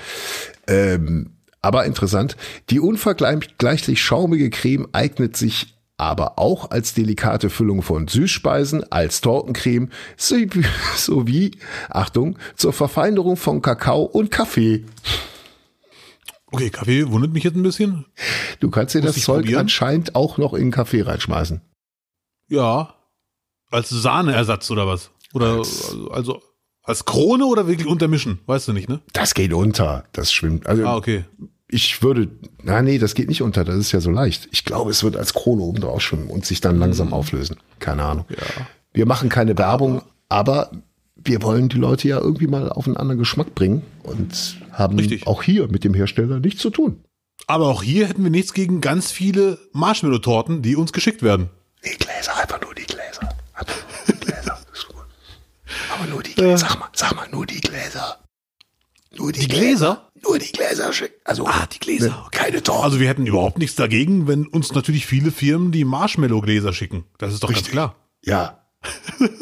Ähm, aber interessant, die unvergleichlich schaumige Creme eignet sich aber auch als delikate Füllung von Süßspeisen, als Tortencreme sowie, [laughs] Achtung, zur Verfeinerung von Kakao und Kaffee. Okay, Kaffee wundert mich jetzt ein bisschen. Du kannst dir Muss das Zeug probieren? anscheinend auch noch in Kaffee reinschmeißen. Ja. Als Sahneersatz oder was? Oder also, also als Krone oder wirklich untermischen? Weißt du nicht, ne? Das geht unter, das schwimmt. Also Ah, okay. Ich würde, na nee, das geht nicht unter, das ist ja so leicht. Ich glaube, es wird als Krone oben drauf schwimmen und sich dann langsam auflösen. Keine Ahnung. Wir machen keine Werbung, aber wir wollen die Leute ja irgendwie mal auf einen anderen Geschmack bringen und haben Richtig. auch hier mit dem Hersteller nichts zu tun. Aber auch hier hätten wir nichts gegen ganz viele Marshmallow-Torten, die uns geschickt werden. Die Gläser, einfach nur die Gläser. Einfach nur die [laughs] Gläser. ist gut. Aber nur die Gläser. Sag mal, sag mal, nur die Gläser. Nur die, Die Gläser? Nur die Gläser schicken. Also, Ah, die Gläser, ne, keine Torten. Also wir hätten überhaupt nichts dagegen, wenn uns natürlich viele Firmen die Marshmallow-Gläser schicken. Das ist doch ganz Richtig. klar. Ja.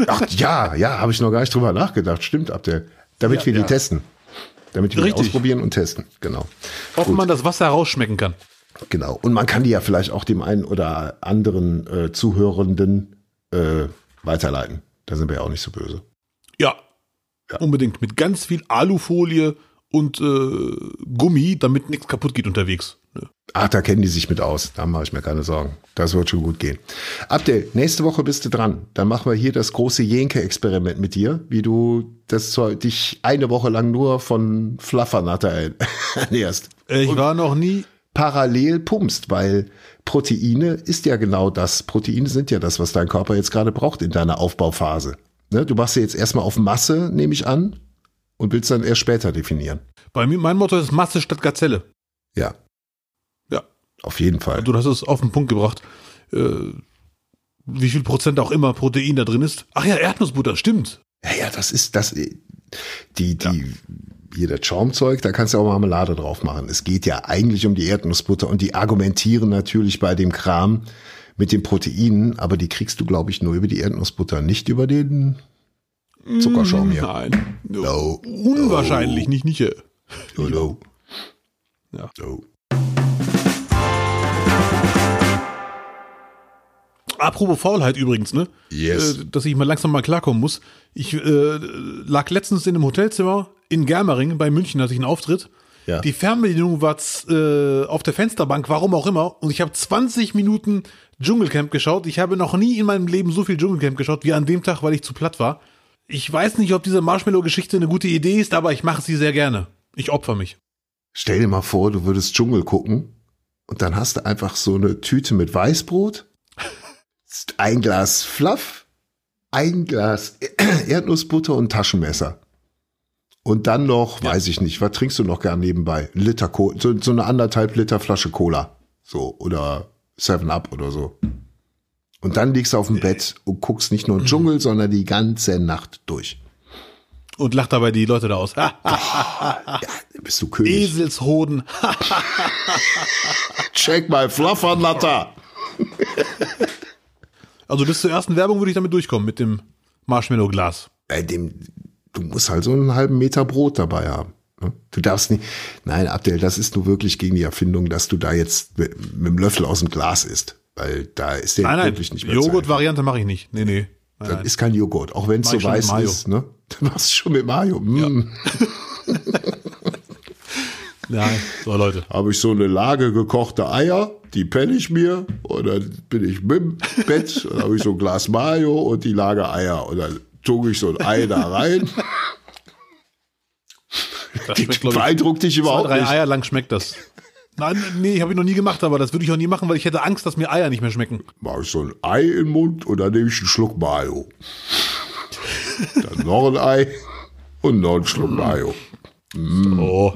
Ach ja, ja, habe ich noch gar nicht drüber nachgedacht. Stimmt, ab der, damit Ja, wir die ja. testen. Damit wir die ausprobieren und testen. Genau. Ob Gut. man das Wasser rausschmecken kann. Genau. Und man kann die ja vielleicht auch dem einen oder anderen äh, Zuhörenden äh, weiterleiten. Da sind wir ja auch nicht so böse. Ja, Ja. unbedingt. Mit ganz viel Alufolie und äh, Gummi, damit nichts kaputt geht unterwegs. Ne? Ach, da kennen die sich mit aus. Da mache ich mir keine Sorgen. Das wird schon gut gehen. Abdel, nächste Woche bist du dran. Dann machen wir hier das große Jenke-Experiment mit dir, wie du das dich eine Woche lang nur von Fluffernatter [laughs] ernährst. Äh, Ich war noch nie. parallel pumpst, weil Proteine ist ja genau das. Proteine sind ja das, was dein Körper jetzt gerade braucht in deiner Aufbauphase. Ne? Du machst ja jetzt erstmal auf Masse, nehme ich an, und willst dann erst später definieren. Bei mir, mein Motto ist Masse statt Gazelle. Ja, Ja, auf jeden Fall. du hast es auf den Punkt gebracht. Äh, wie viel Prozent auch immer Protein da drin ist. Ach ja, Erdnussbutter, stimmt. Ja, ja, das ist das. Die, die, hier das Schaumzeug, da kannst du auch Marmelade drauf machen. Es geht ja eigentlich um die Erdnussbutter und die argumentieren natürlich bei dem Kram mit den Proteinen, aber die kriegst du, glaube ich, nur über die Erdnussbutter, nicht über den Zuckerschaum hier. Nein. No. Unwahrscheinlich, nicht, nicht. äh. No, no. Ja. No. Apropos Faulheit übrigens, ne? Yes. Äh, dass ich mal langsam mal klarkommen muss. Ich äh, lag letztens in einem Hotelzimmer in Germering bei München, hatte ich einen Auftritt. Ja. Die Fernbedienung war äh, auf der Fensterbank, warum auch immer. Und ich habe 20 Minuten Dschungelcamp geschaut. Ich habe noch nie in meinem Leben so viel Dschungelcamp geschaut wie an dem Tag, weil ich zu platt war. Ich weiß nicht, ob diese Marshmallow-Geschichte eine gute Idee ist, aber ich mache sie sehr gerne. Ich opfer mich. Stell dir mal vor, du würdest Dschungel gucken und dann hast du einfach so eine Tüte mit Weißbrot, [laughs] ein Glas Fluff, ein Glas [clears throat] Erdnussbutter und Taschenmesser. Und dann noch, weiß ich nicht, was trinkst du noch gern nebenbei? Ein Liter Cola, so, so eine anderthalb Liter Flasche Cola. So, oder Seven Up oder so. Und dann liegst du auf dem Bett und guckst nicht nur einen Dschungel, sondern die ganze Nacht durch. Und lacht dabei die Leute da aus. Ha, [laughs] Ja, bist du König. Eselshoden. [laughs] Check my Fluffer Natter. [laughs] Also bis zur ersten Werbung würde ich damit durchkommen, mit dem Marshmallow-Glas. bei dem, du musst halt so einen halben Meter Brot dabei haben. ne? Du darfst nicht, nein, Abdel, das ist nur wirklich gegen die Erfindung, dass du da jetzt mit, mit dem Löffel aus dem Glas isst. Weil da ist der Nein, nein, wirklich nicht mehr. Joghurt-Variante mache ich nicht. Nee, nee. Nein, Das nein. ist kein Joghurt, auch wenn es so weiß ist. Ne? [laughs] Dann machst du schon mit Mayo. Mm. [laughs] Nein. So, Leute. Habe ich so eine Lage gekochte Eier, die penne ich mir und dann bin ich mit dem Bett, dann habe ich so ein Glas Mayo und die Lage Eier und dann tue ich so ein Ei da rein. Das schmeckt, Beeindruckt dich zwei, überhaupt drei nicht. Eier lang schmeckt das. Nein, nee, habe ich noch nie gemacht, aber das würde ich auch nie machen, weil ich hätte Angst, dass mir Eier nicht mehr schmecken. mache ich so ein Ei in den Mund und dann nehme ich einen Schluck Mayo. dann noch ein Ei und noch einen Schluck Mayo. Oh.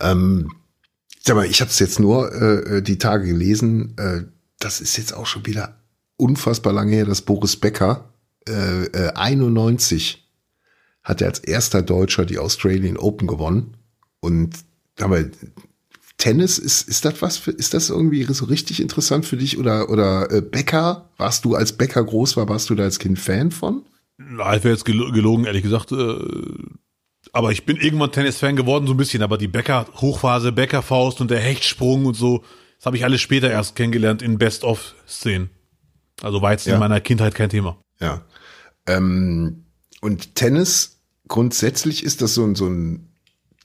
Ähm, sag mal, ich habe es jetzt nur äh, die Tage gelesen. Äh, das ist jetzt auch schon wieder unfassbar lange her, dass Boris Becker äh, äh, 91 hat er als erster Deutscher die Australian Open gewonnen. Und aber Tennis ist ist das was? Für, ist das irgendwie so richtig interessant für dich oder oder äh, Becker? Warst du als Becker groß war, warst du da als Kind Fan von? Na, ich wäre jetzt gelo- gelogen, ehrlich gesagt. Äh, aber ich bin irgendwann Tennis-Fan geworden, so ein bisschen. Aber die Becker-Hochphase, Becker-Faust und der Hechtsprung und so, das habe ich alles später erst kennengelernt in Best-of-Szenen. Also war jetzt Ja. in meiner Kindheit kein Thema. Ja. Ähm, und Tennis, grundsätzlich ist das so ein, so ein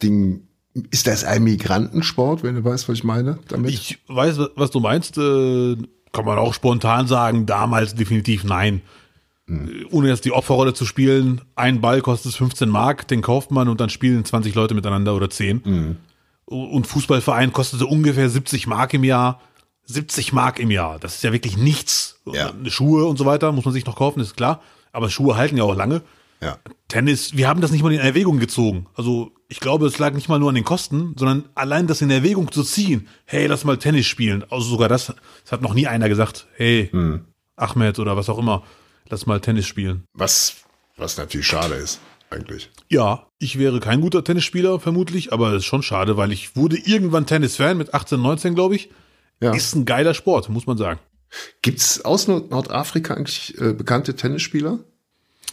Ding, ist das ein Migrantensport, wenn du weißt, was ich meine damit? Ich weiß, was du meinst. Äh, kann man auch spontan sagen, damals definitiv nein. Äh, Ohne jetzt die Opferrolle zu spielen, ein Ball kostet 15 Mark, den kauft man und dann spielen 20 Leute miteinander oder 10. Und Fußballverein kostete ungefähr 70 Mark im Jahr. 70 Mark im Jahr, das ist ja wirklich nichts. Ja. Schuhe und so weiter muss man sich noch kaufen, ist klar. Aber Schuhe halten ja auch lange. ja. Tennis, wir haben das nicht mal in Erwägung gezogen. Also ich glaube, es lag nicht mal nur an den Kosten, sondern allein das in Erwägung zu ziehen. Hey, lass mal Tennis spielen. Also sogar das, es hat noch nie einer gesagt, hey, Ahmed oder was auch immer, lass mal Tennis spielen. Was, was natürlich schade ist, eigentlich. Ja, ich wäre kein guter Tennisspieler vermutlich, aber es ist schon schade, weil ich wurde irgendwann Tennis-Fan mit 18, 19, glaube ich. Ja. Ist ein geiler Sport, muss man sagen. Gibt's aus Nord Nordafrika eigentlich äh, bekannte Tennisspieler?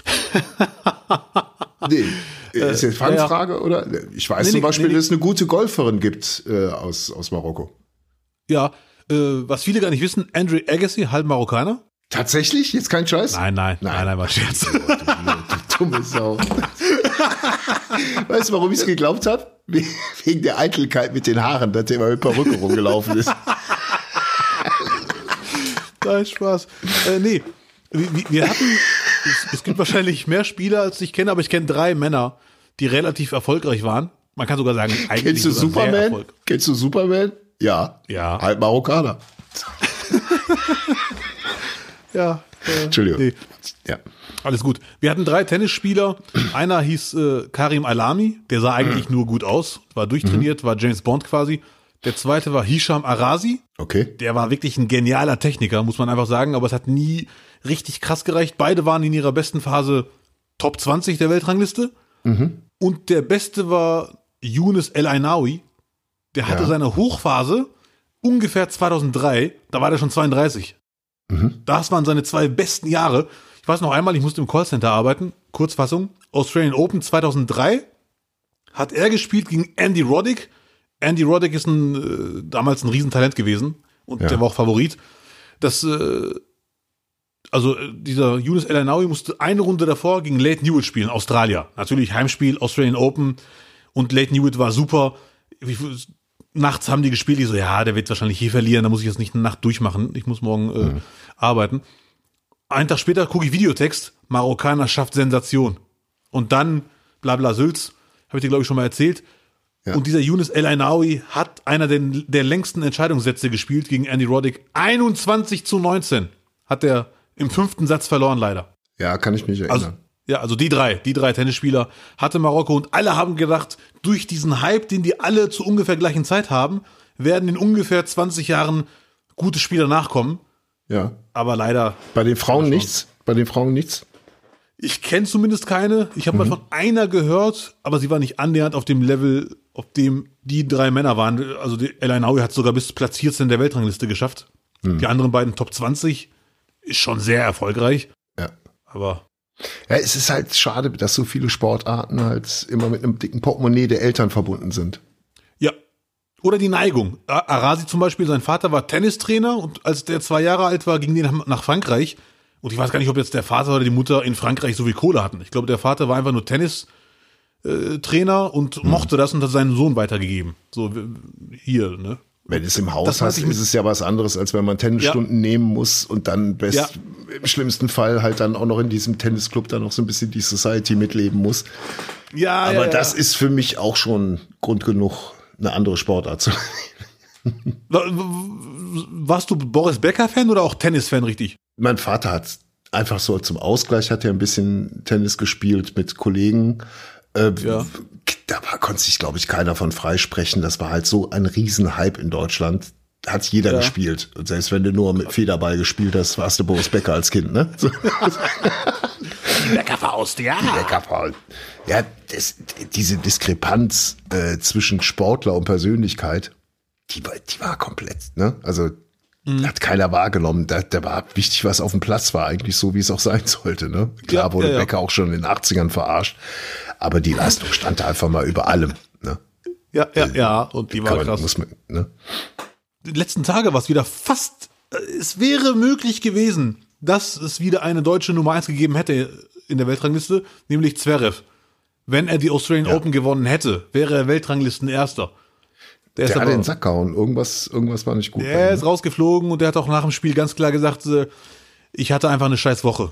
[laughs] nee. Ist jetzt Fangfrage, oder? Ich weiß Nee, zum Beispiel, nee, dass es eine gute Golferin gibt äh, aus, aus Marokko. Ja, äh, was viele gar nicht wissen, Andrew Agassi, halb Marokkaner. Tatsächlich? Jetzt kein Scheiß? Nein, nein, nein, nein, nein war Scherz. [laughs] Oh, du, du dumme Sau. weißt du, warum ich es geglaubt habe? Wegen der Eitelkeit mit den Haaren, dass der immer mit Perücke rumgelaufen ist. Nein, Spaß. Äh, nee, wir, wir- wir hatten, es, es gibt wahrscheinlich mehr Spieler, als ich kenne, aber ich kenne drei Männer, die relativ erfolgreich waren. Man kann sogar sagen, eigentlich Kennst du Superman? Kennst du Superman? Ja. Ja. Halb Marokkaner. [laughs] Ja, äh, Entschuldigung. nee, Ja. alles gut. Wir hatten drei Tennisspieler. Einer hieß äh, Karim Alami, der sah eigentlich nur gut aus, war durchtrainiert, war James Bond quasi. Der zweite war Hisham Arasi, Okay. der war wirklich ein genialer Techniker, muss man einfach sagen, aber es hat nie richtig krass gereicht. Beide waren in ihrer besten Phase Top 20 der Weltrangliste. Mhm. Und der beste war Yunus El Ainawi. Der hatte Ja. seine Hochphase ungefähr 2003. Da war der schon 32. Mhm. Das waren seine zwei besten Jahre. Ich weiß noch einmal, ich musste im Callcenter arbeiten. Kurzfassung. Australian Open 2003 hat er gespielt gegen Andy Roddick. Andy Roddick ist ein, äh, damals ein Riesentalent gewesen und Ja. der war auch Favorit. Das, äh, also äh, dieser Yunus El Ainawi musste eine Runde davor gegen Leighton Hewitt spielen, Australier. Natürlich Heimspiel, Australian Open und Leighton Hewitt war super. Nachts haben die gespielt, die so, ja, der wird wahrscheinlich hier verlieren, da muss ich jetzt nicht eine Nacht durchmachen, ich muss morgen äh, arbeiten. Einen Tag später gucke ich Videotext, Marokkaner schafft Sensation. Und dann, bla bla Sülz, habe ich dir, glaube ich, schon mal erzählt. Ja. Und dieser Yunus El Ainawi hat einer der, der längsten Entscheidungssätze gespielt gegen Andy Roddick. 21 zu 19 hat er im fünften Satz verloren, leider. Ja, kann ich mich erinnern. Also, ja, also die drei, die drei Tennisspieler hatte Marokko und alle haben gedacht, durch diesen Hype, den die alle zu ungefähr gleichen Zeit haben, werden in ungefähr 20 Jahren gute Spieler nachkommen. ja. Aber leider, Bei den Frauen nichts? Bei den Frauen nichts? ich kenne zumindest keine. Ich habe mal von einer gehört, aber sie war nicht annähernd auf dem Level, auf dem die drei Männer waren. Also die El Ainawi hat sogar bis Platz 14 der Weltrangliste geschafft. Die anderen beiden Top 20 ist schon sehr erfolgreich. Ja. Aber Ja, es ist halt schade, dass so viele Sportarten halt immer mit einem dicken Portemonnaie der Eltern verbunden sind. Ja. Oder die Neigung. Arasi zum Beispiel, sein Vater war Tennistrainer und als der zwei Jahre alt war, ging die nach, Frankreich. Und ich weiß gar nicht, ob jetzt der Vater oder die Mutter in Frankreich so viel Kohle hatten. Ich glaube, der Vater war einfach nur Tennistrainer und mochte das und hat seinen Sohn weitergegeben. So, hier, ne? Wenn es im Haus mit- ist es ja was anderes, als wenn man Tennisstunden nehmen muss und dann best, Ja. im schlimmsten Fall halt dann auch noch in diesem Tennisclub dann noch so ein bisschen die Society mitleben muss. Ja, Aber ja, ja. das ist für mich auch schon Grund genug, eine andere Sportart zu. Warst du Boris Becker-Fan oder auch Tennis-Fan, richtig? mein Vater hat einfach so zum Ausgleich hat er ein bisschen Tennis gespielt mit Kollegen. Äh, Ja. Da war, konnte sich, glaube ich, keiner von freisprechen. Das war halt so ein Riesenhype in Deutschland. Hat jeder Ja. gespielt. Und selbst wenn du nur mit Federball gespielt hast, warst du Boris Becker als Kind, ne? [laughs] So. Becker-Faust, ja. Beckerpaul. Ja, das, diese Diskrepanz äh, zwischen Sportler und Persönlichkeit, die war, die war komplett, ne? Also Mhm. hat keiner wahrgenommen. Da, da war wichtig, was auf dem Platz war, eigentlich so, wie es auch sein sollte. Ne? Klar Ja, wurde ja, ja. Becker auch schon in den 80ern verarscht, aber die Leistung stand da einfach mal über allem. Ne? Ja, ja, ja. Und die war man, krass. man, ne? die letzten Tage war es wieder fast, äh, es wäre möglich gewesen, dass es wieder eine deutsche Nummer 1 gegeben hätte in der Weltrangliste, nämlich Zverev. Wenn er die Australian Open gewonnen hätte, wäre er Weltranglisten-Erster. Der, Der ist hat den Sack gehauen. Irgendwas, irgendwas war nicht gut. der ist rausgeflogen und der hat auch nach dem Spiel ganz klar gesagt, äh, ich hatte einfach eine scheiß Woche.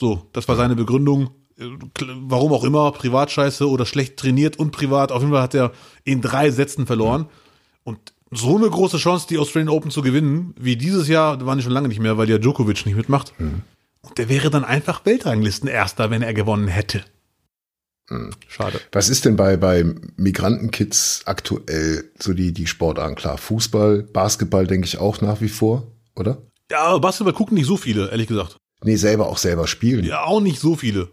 So, das war seine Begründung. Warum auch immer, Privatscheiße oder schlecht trainiert und privat. Auf jeden Fall hat er in drei Sätzen verloren. Und so eine große Chance, die Australian Open zu gewinnen, wie dieses Jahr, da waren die schon lange nicht mehr, weil ja Djokovic nicht mitmacht. Und der wäre dann einfach Weltranglisten-Erster, wenn er gewonnen hätte. Schade. Was ist denn bei, bei Migrantenkids aktuell so die, die Sportarten? Klar, Fußball, Basketball denke ich auch nach wie vor, oder? Ja, aber Basketball gucken nicht so viele, ehrlich gesagt. Nee, selber auch selber spielen. Ja, auch nicht so viele.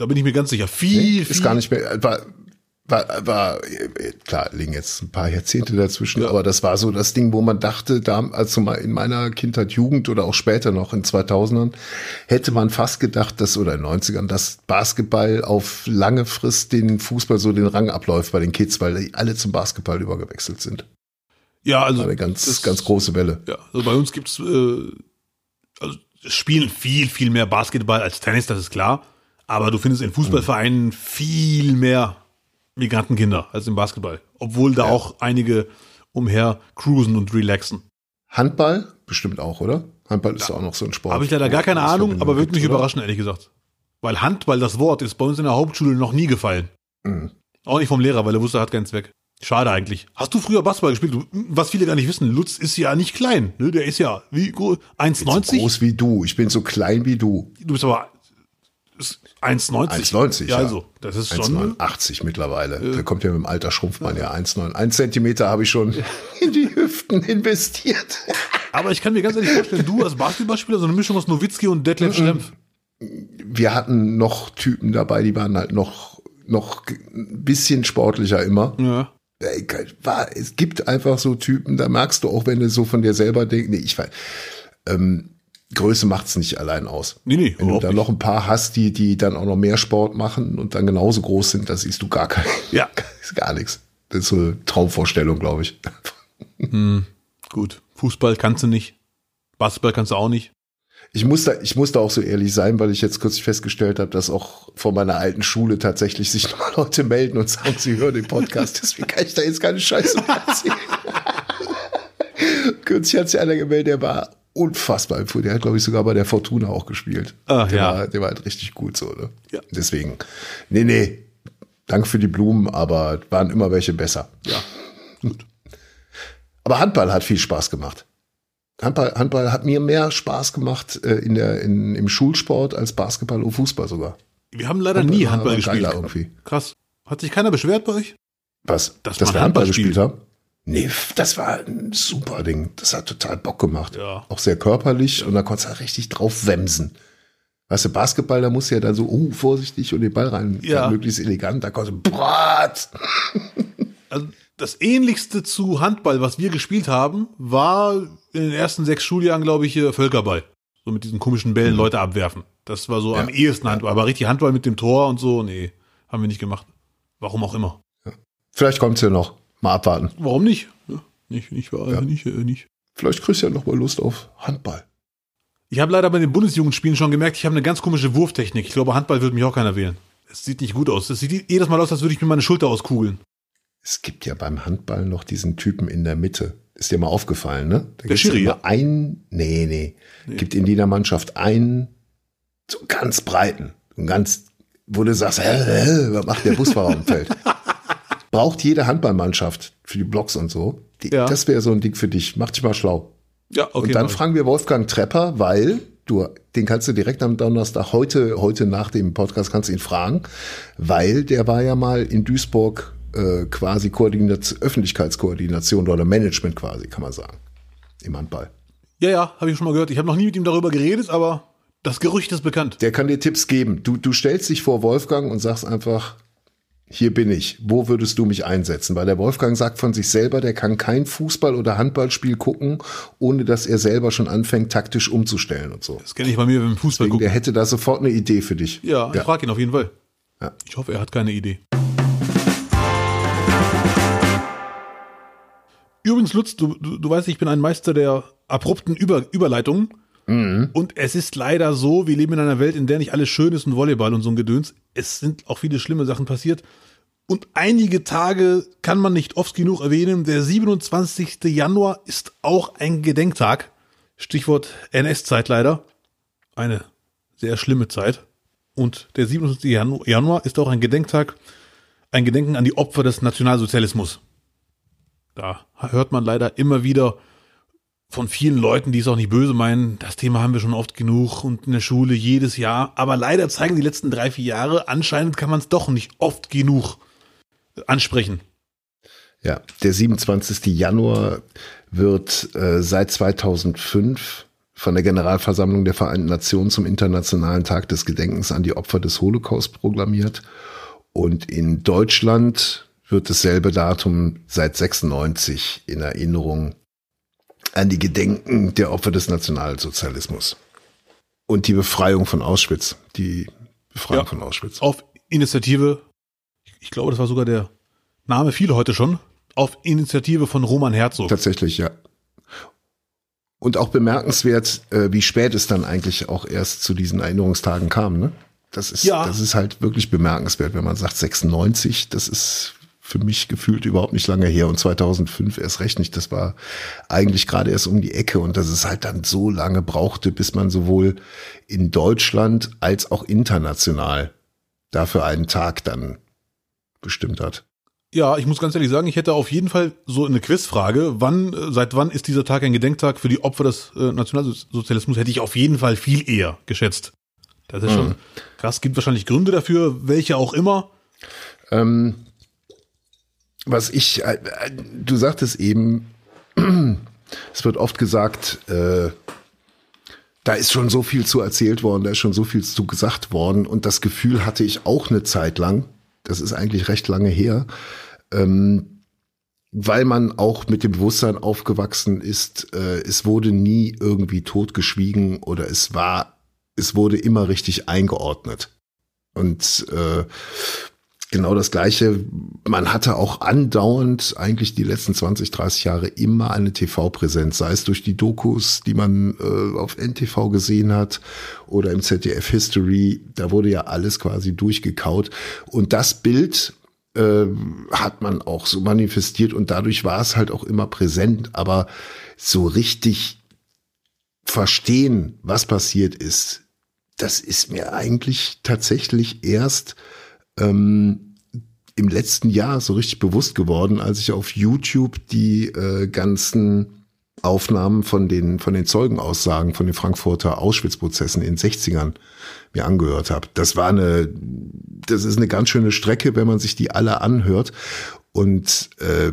Da bin ich mir ganz sicher. Viel, ist viel. gar nicht mehr, war, war, war, äh, klar, liegen jetzt ein paar Jahrzehnte dazwischen, aber das war so das Ding, wo man dachte, da, also mal in meiner Kindheit, Jugend oder auch später noch in 2000ern, hätte man fast gedacht, dass, oder in den 90ern, dass Basketball auf lange Frist den Fußball so den Rang abläuft bei den Kids, weil die alle zum Basketball übergewechselt sind. Ja, also. Eine ganz, das- ganz große Welle. Ja, also bei uns gibt's äh, also es spielen viel, viel mehr Basketball als Tennis, das ist klar. Aber du findest in Fußballvereinen viel mehr Migrantenkinder als im Basketball. Obwohl da auch einige umher cruisen und relaxen. Handball bestimmt auch, oder? Handball ist auch noch so ein Sport. Habe ich leider gar keine Ahnung, aber würde mich oder? überraschen, ehrlich gesagt. Weil Handball, das Wort, ist bei uns in der Hauptschule noch nie gefallen. Mhm. Auch nicht vom Lehrer, weil er wusste, er hat keinen Zweck. Schade eigentlich. Hast du früher Basketball gespielt? Was viele gar nicht wissen, Lutz ist ja nicht klein. Ne? Der ist ja wie groß? So 1,90? groß wie du. Ich bin so klein wie du. Du bist aber 1,90. 1,90, Ja, ja. also, das ist schon. 1,89 mittlerweile. Da kommt ja mit dem Alter schrumpft man ja 1,9. Ein Zentimeter habe ich schon [laughs] in die Hüften investiert. Aber ich kann mir ganz ehrlich vorstellen, du als Basketballspieler, so eine Mischung aus Nowitzki und Detlef Schrempf. wir hatten noch Typen dabei, die waren halt noch, noch ein bisschen sportlicher immer. Ja. Es gibt einfach so Typen, da merkst du auch, wenn du so von dir selber denkst, nee, ich weiß, ähm, Größe macht's nicht allein aus. Nee, nee, Wenn du da noch ein paar hast, die, die dann auch noch mehr Sport machen und dann genauso groß sind, da siehst du gar kein, [laughs] Ja. ist [laughs] gar nichts. Das ist so eine Traumvorstellung, glaube ich. [laughs] Gut. Fußball kannst du nicht. Basketball kannst du auch nicht. Ich muss da, ich muss da auch so ehrlich sein, weil ich jetzt kürzlich festgestellt habe, dass auch von meiner alten Schule tatsächlich sich noch Leute melden und sagen, sie hören den Podcast, deswegen kann ich da jetzt keine Scheiße mehr erzählen. kürzlich hat sich einer gemeldet, der war unfassbar im Fußball. Der hat, glaube ich, sogar bei der Fortuna auch gespielt. Ah, der, ja. war, der war halt richtig gut so, ne? Ja. Deswegen, nee, nee, danke für die Blumen, aber waren immer welche besser. Ja. [laughs] Aber Handball hat viel Spaß gemacht. Handball, Handball hat mir mehr Spaß gemacht äh, in der, in, im Schulsport als Basketball und Fußball sogar. Wir haben leider Handball nie Handball gespielt. irgendwie. Krass. Hat sich keiner beschwert bei euch? Was? Dass Dass wir Handball Handball gespielt spielt. haben? Nee, das war ein super Ding. Das hat total Bock gemacht. Ja. Auch sehr körperlich und da konntest du halt richtig drauf wemsen. Weißt du, Basketball, da musst du ja dann so, uh, vorsichtig und den Ball rein, Ja. möglichst elegant, da konntest du, brat. [laughs] Also das ähnlichste zu Handball, was wir gespielt haben, war in den ersten sechs Schuljahren, glaube ich, äh, Völkerball. So mit diesen komischen Bällen Leute abwerfen. Das war so am ehesten Handball. Aber richtig Handball mit dem Tor und so, nee, haben wir nicht gemacht. Warum auch immer. Vielleicht kommt's ja noch. Mal abwarten. Warum nicht? Ja, nicht, nicht, ja. nicht, äh, nicht. Vielleicht kriegst du ja noch mal Lust auf Handball. Ich habe leider bei den Bundesjugendspielen schon gemerkt, ich habe eine ganz komische Wurftechnik. Ich glaube, Handball würde mich auch keiner wählen. Es sieht nicht gut aus. Es sieht jedes Mal aus, als würde ich mir meine Schulter auskugeln. Es gibt ja beim Handball noch diesen Typen in der Mitte. Ist dir mal aufgefallen, ne? Da gibt's Schiri, immer einen, nee, nee, Gibt in jeder Mannschaft einen, so ganz breiten, einen ganz, wo du sagst, hä, hä, was macht der Busfahrer am Feld? [laughs] Braucht jede Handballmannschaft für die Blocks und so. Die, Ja. Das wäre so ein Ding für dich. Mach dich mal schlau. Ja, okay. und dann fragen wir Wolfgang Trepper, weil du, den kannst du direkt am Donnerstag, heute, heute nach dem Podcast kannst du ihn fragen, weil der war ja mal in Duisburg äh, quasi Koordination, Öffentlichkeitskoordination oder Management quasi, kann man sagen. Im Handball. ja, ja, habe ich schon mal gehört. Ich habe noch nie mit ihm darüber geredet, aber das Gerücht ist bekannt. Der kann dir Tipps geben. Du, du stellst dich vor Wolfgang und sagst einfach, hier bin ich. Wo würdest du mich einsetzen? Weil der Wolfgang sagt von sich selber, der kann kein Fußball- oder Handballspiel gucken, ohne dass er selber schon anfängt, taktisch umzustellen und so. Das kenne ich bei mir beim Fußball Deswegen, gucken. der hätte da sofort eine Idee für dich. Ja, ich frage ihn auf jeden Fall. Ja. Ich hoffe, er hat keine Idee. Übrigens, Lutz, du, du, du weißt, ich bin ein Meister der abrupten Über Überleitungen. Und es ist leider so, wir leben in einer Welt, in der nicht alles schön ist und Volleyball und so ein Gedöns. Es sind auch viele schlimme Sachen passiert. Und einige Tage kann man nicht oft genug erwähnen. Der 27. Januar ist auch ein Gedenktag. Stichwort NS-Zeit leider. Eine sehr schlimme Zeit. Und der 27. Janu- Januar ist auch ein Gedenktag, ein Gedenken an die Opfer des Nationalsozialismus. Da hört man leider immer wieder von vielen Leuten, die es auch nicht böse meinen, das Thema haben wir schon oft genug und in der Schule jedes Jahr. Aber leider zeigen die letzten drei, vier Jahre, anscheinend kann man es doch nicht oft genug ansprechen. Ja, der 27. Januar wird äh, seit 2005 von der Generalversammlung der Vereinten Nationen zum Internationalen Tag des Gedenkens an die Opfer des Holocaust proklamiert. Und in Deutschland wird dasselbe Datum seit 96 in Erinnerung an die Gedenken der Opfer des Nationalsozialismus. Und die Befreiung von Auschwitz. Die Befreiung Ja. von Auschwitz. Auf Initiative, ich glaube, das war sogar der Name viel heute schon, auf Initiative von Roman Herzog. Tatsächlich, ja. Und auch bemerkenswert, äh, wie spät es dann eigentlich auch erst zu diesen Erinnerungstagen kam, ne? Das ist, Ja. das ist halt wirklich bemerkenswert, wenn man sagt 96, das ist für mich gefühlt überhaupt nicht lange her und 2005 erst recht nicht. Das war eigentlich gerade erst um die Ecke und dass es halt dann so lange brauchte, bis man sowohl in Deutschland als auch international dafür einen Tag dann bestimmt hat. Ja, ich muss ganz ehrlich sagen, ich hätte auf jeden Fall so eine Quizfrage. Wann, äh, seit wann ist dieser Tag ein Gedenktag für die Opfer des äh, Nationalsozialismus? Hätte ich auf jeden Fall viel eher geschätzt. Das ist schon krass. Gibt wahrscheinlich Gründe dafür, welche auch immer. Ähm, was ich, äh, äh, du sagtest eben, [clears throat] es wird oft gesagt, äh, da ist schon so viel zu erzählt worden, da ist schon so viel zu gesagt worden. Und das Gefühl hatte ich auch eine Zeit lang, das ist eigentlich recht lange her, ähm, weil man auch mit dem Bewusstsein aufgewachsen ist, äh, es wurde nie irgendwie totgeschwiegen oder es war, es wurde immer richtig eingeordnet. Und äh, genau das Gleiche. Man hatte auch andauernd eigentlich die letzten 20, 30 Jahre immer eine TV-Präsenz, sei es durch die Dokus, die man äh, auf NTV gesehen hat oder im ZDF History. Da wurde ja alles quasi durchgekaut. Und das Bild äh, hat man auch so manifestiert und dadurch war es halt auch immer präsent. Aber so richtig verstehen, was passiert ist, das ist mir eigentlich tatsächlich erst ähm, im letzten Jahr so richtig bewusst geworden, als ich auf YouTube die äh, ganzen Aufnahmen von den, von den Zeugenaussagen von den Frankfurter Auschwitz-Prozessen in den 60ern mir angehört habe. Das war eine, das ist eine ganz schöne Strecke, wenn man sich die alle anhört. Und äh,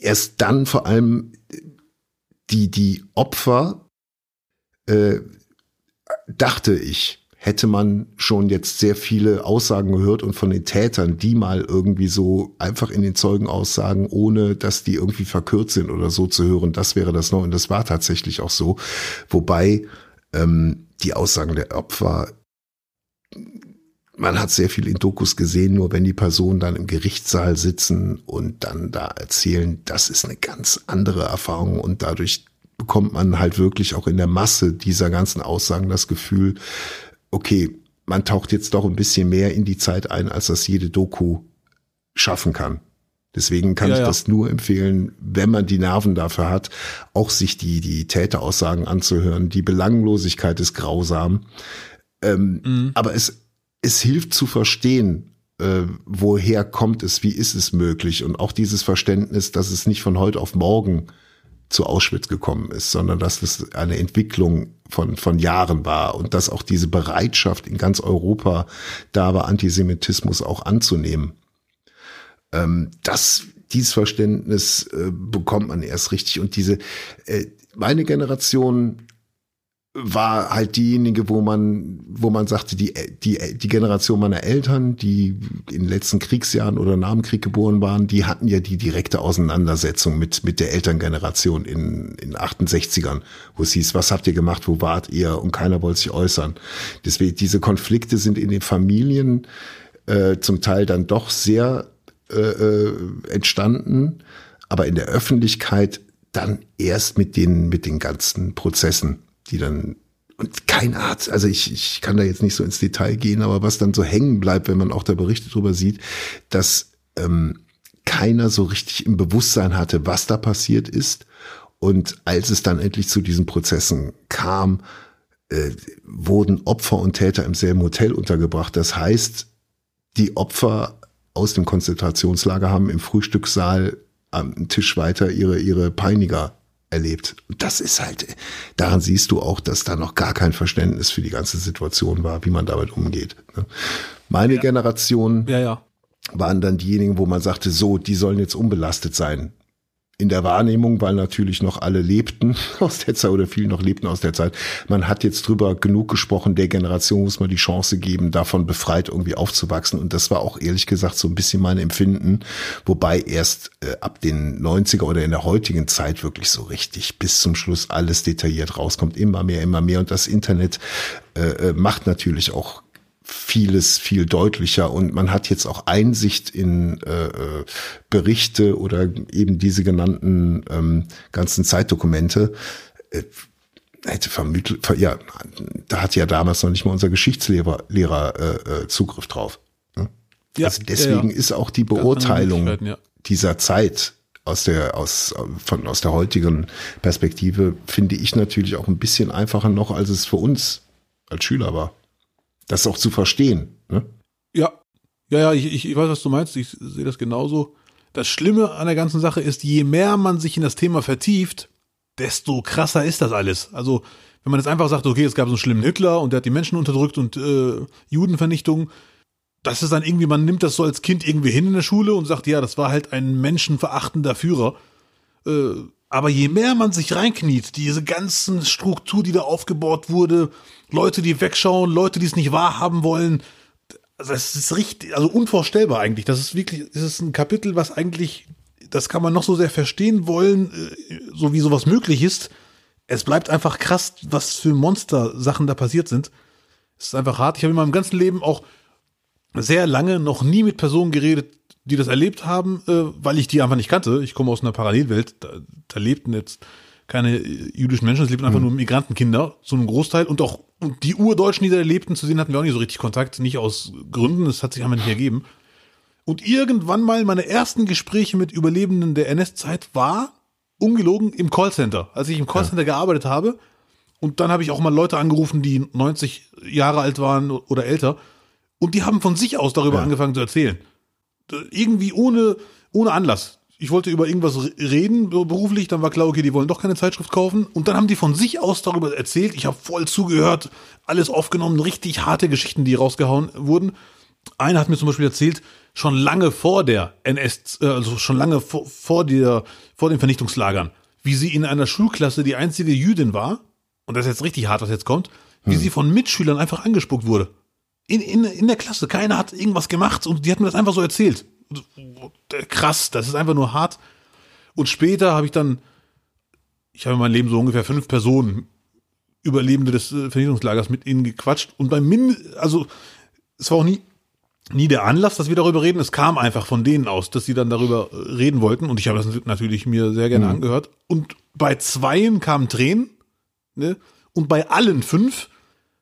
erst dann vor allem die, die Opfer, äh, dachte ich, hätte man schon jetzt sehr viele Aussagen gehört und von den Tätern, die mal irgendwie so einfach in den Zeugenaussagen, ohne dass die irgendwie verkürzt sind oder so zu hören, das wäre das noch. Und das war tatsächlich auch so. Wobei ähm, die Aussagen der Opfer man hat sehr viel in Dokus gesehen, nur wenn die Personen dann im Gerichtssaal sitzen und dann da erzählen, das ist eine ganz andere Erfahrung und dadurch bekommt man halt wirklich auch in der Masse dieser ganzen Aussagen das Gefühl, okay, man taucht jetzt doch ein bisschen mehr in die Zeit ein, als das jede Doku schaffen kann. Deswegen kann ja, ich ja. das nur empfehlen, wenn man die Nerven dafür hat, auch sich die, die Täteraussagen anzuhören. Die Belanglosigkeit ist grausam. Ähm, mhm. Aber es, es hilft zu verstehen, äh, woher kommt es, wie ist es möglich und auch dieses Verständnis, dass es nicht von heute auf morgen zu Auschwitz gekommen ist, sondern dass das eine Entwicklung von, von Jahren war und dass auch diese Bereitschaft in ganz Europa da war, Antisemitismus auch anzunehmen. Ähm, das, dieses Verständnis äh, bekommt man erst richtig und diese, äh, meine Generation war halt diejenige, wo man, wo man sagte, die, die, die Generation meiner Eltern, die in den letzten Kriegsjahren oder nach dem Krieg geboren waren, die hatten ja die direkte Auseinandersetzung mit, mit der Elterngeneration in, in 68ern, wo es hieß, was habt ihr gemacht, wo wart ihr? Und keiner wollte sich äußern. Deswegen, diese Konflikte sind in den Familien äh, zum Teil dann doch sehr äh, äh entstanden, aber in der Öffentlichkeit dann erst mit den, mit den ganzen Prozessen die dann und kein Arzt, also ich, ich kann da jetzt nicht so ins Detail gehen, aber was dann so hängen bleibt, wenn man auch da Berichte drüber sieht, dass ähm, keiner so richtig im Bewusstsein hatte, was da passiert ist. Und als es dann endlich zu diesen Prozessen kam, äh, wurden Opfer und Täter im selben Hotel untergebracht. Das heißt, die Opfer aus dem Konzentrationslager haben im Frühstückssaal am Tisch weiter ihre, ihre Peiniger erlebt. Das ist halt, daran siehst du auch, dass da noch gar kein Verständnis für die ganze Situation war, wie man damit umgeht. Ne? Meine ja. Generation ja, ja. waren dann diejenigen, wo man sagte, so, die sollen jetzt unbelastet sein in der Wahrnehmung, weil natürlich noch alle lebten [laughs] aus der Zeit oder viele noch lebten aus der Zeit. Man hat jetzt drüber genug gesprochen, der Generation muss man die Chance geben, davon befreit irgendwie aufzuwachsen. Und das war auch ehrlich gesagt so ein bisschen mein Empfinden, wobei erst äh, ab den 90er oder in der heutigen Zeit wirklich so richtig bis zum Schluss alles detailliert rauskommt. Immer mehr, immer mehr. Und das Internet äh, äh macht natürlich auch vieles viel deutlicher und man hat jetzt auch Einsicht in äh, äh, Berichte oder eben diese genannten ähm, ganzen Zeitdokumente. Äh, hätte vermittelt, ja, da hat ja damals noch nicht mal unser Geschichtslehrer Lehrer, äh, äh Zugriff drauf. Ne? Ja, also deswegen ja, ja. ist auch die Beurteilung dieser Zeit aus der aus von aus der heutigen Perspektive finde ich natürlich auch ein bisschen einfacher noch, als es für uns als Schüler war das auch zu verstehen. Ne? Ja, ja, ja, ich, ich weiß, was du meinst. Ich sehe das genauso. Das Schlimme an der ganzen Sache ist, je mehr man sich in das Thema vertieft, desto krasser ist das alles. Also, wenn man jetzt einfach sagt, okay, es gab so einen schlimmen Hitler und der hat die Menschen unterdrückt und äh, Judenvernichtung, das ist dann irgendwie, man nimmt das so als Kind irgendwie hin in der Schule und sagt, ja, das war halt ein menschenverachtender Führer. Äh, Aber je mehr man sich reinkniet, diese ganzen Struktur, die da aufgebaut wurde, Leute, die wegschauen, Leute, die es nicht wahrhaben wollen, das ist richtig, also unvorstellbar eigentlich. Das ist wirklich, das ist ein Kapitel, was eigentlich, das kann man noch so sehr verstehen wollen, äh, so wie sowas möglich ist. Es bleibt einfach krass, was für Monster-Sachen da passiert sind. Es ist einfach hart. Ich habe in meinem ganzen Leben auch sehr lange noch nie mit Personen geredet, die das erlebt haben, äh, weil ich die einfach nicht kannte. Ich komme aus einer Parallelwelt, da, da lebten jetzt keine äh, jüdischen Menschen, es lebten einfach nur Migrantenkinder, zu einem Großteil und auch und die Urdeutschen, die da lebten, zu denen hatten wir auch nicht so richtig Kontakt, nicht aus Gründen, das hat sich einfach nicht ergeben. Und irgendwann mal meine ersten Gespräche mit Überlebenden der NS-Zeit war ungelogen im Callcenter, als ich im Callcenter gearbeitet habe. Und dann habe ich auch mal Leute angerufen, die 90 Jahre alt waren oder älter. Und die haben von sich aus darüber Ja. angefangen zu erzählen. Irgendwie ohne, ohne Anlass. Ich wollte über irgendwas re- reden be- beruflich, dann war klar, okay, die wollen doch keine Zeitschrift kaufen. Und dann haben die von sich aus darüber erzählt. Ich habe voll zugehört, alles aufgenommen, richtig harte Geschichten, die rausgehauen wurden. Einer hat mir zum Beispiel erzählt, schon lange vor der NS, äh, also schon lange vor, vor, der, vor den Vernichtungslagern, wie sie in einer Schulklasse die einzige Jüdin war, und das ist jetzt richtig hart, was jetzt kommt, wie sie von Mitschülern einfach angespuckt wurde. In, in, in der Klasse. Keiner hat irgendwas gemacht und die hat mir das einfach so erzählt. Krass, das ist einfach nur hart. Und später habe ich dann, ich habe in meinem Leben so ungefähr fünf Personen, Überlebende des äh, Vernichtungslagers mit ihnen gequatscht und beim Min, also es war auch nie, nie der Anlass, dass wir darüber reden. Es kam einfach von denen aus, dass sie dann darüber äh, reden wollten und ich habe das natürlich mir sehr gerne angehört. Und bei zweien kamen Tränen, ne? Und bei allen fünf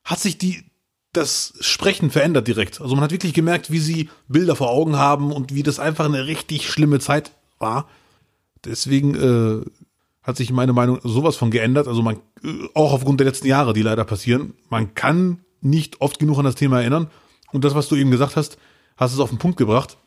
hat sich die das Sprechen verändert direkt. Also man hat wirklich gemerkt, wie sie Bilder vor Augen haben und wie das einfach eine richtig schlimme Zeit war. Deswegen äh, hat sich meine Meinung sowas von geändert. Also man, äh, auch aufgrund der letzten Jahre, die leider passieren, man kann nicht oft genug an das Thema erinnern. Und das, was du eben gesagt hast, hast es auf den Punkt gebracht.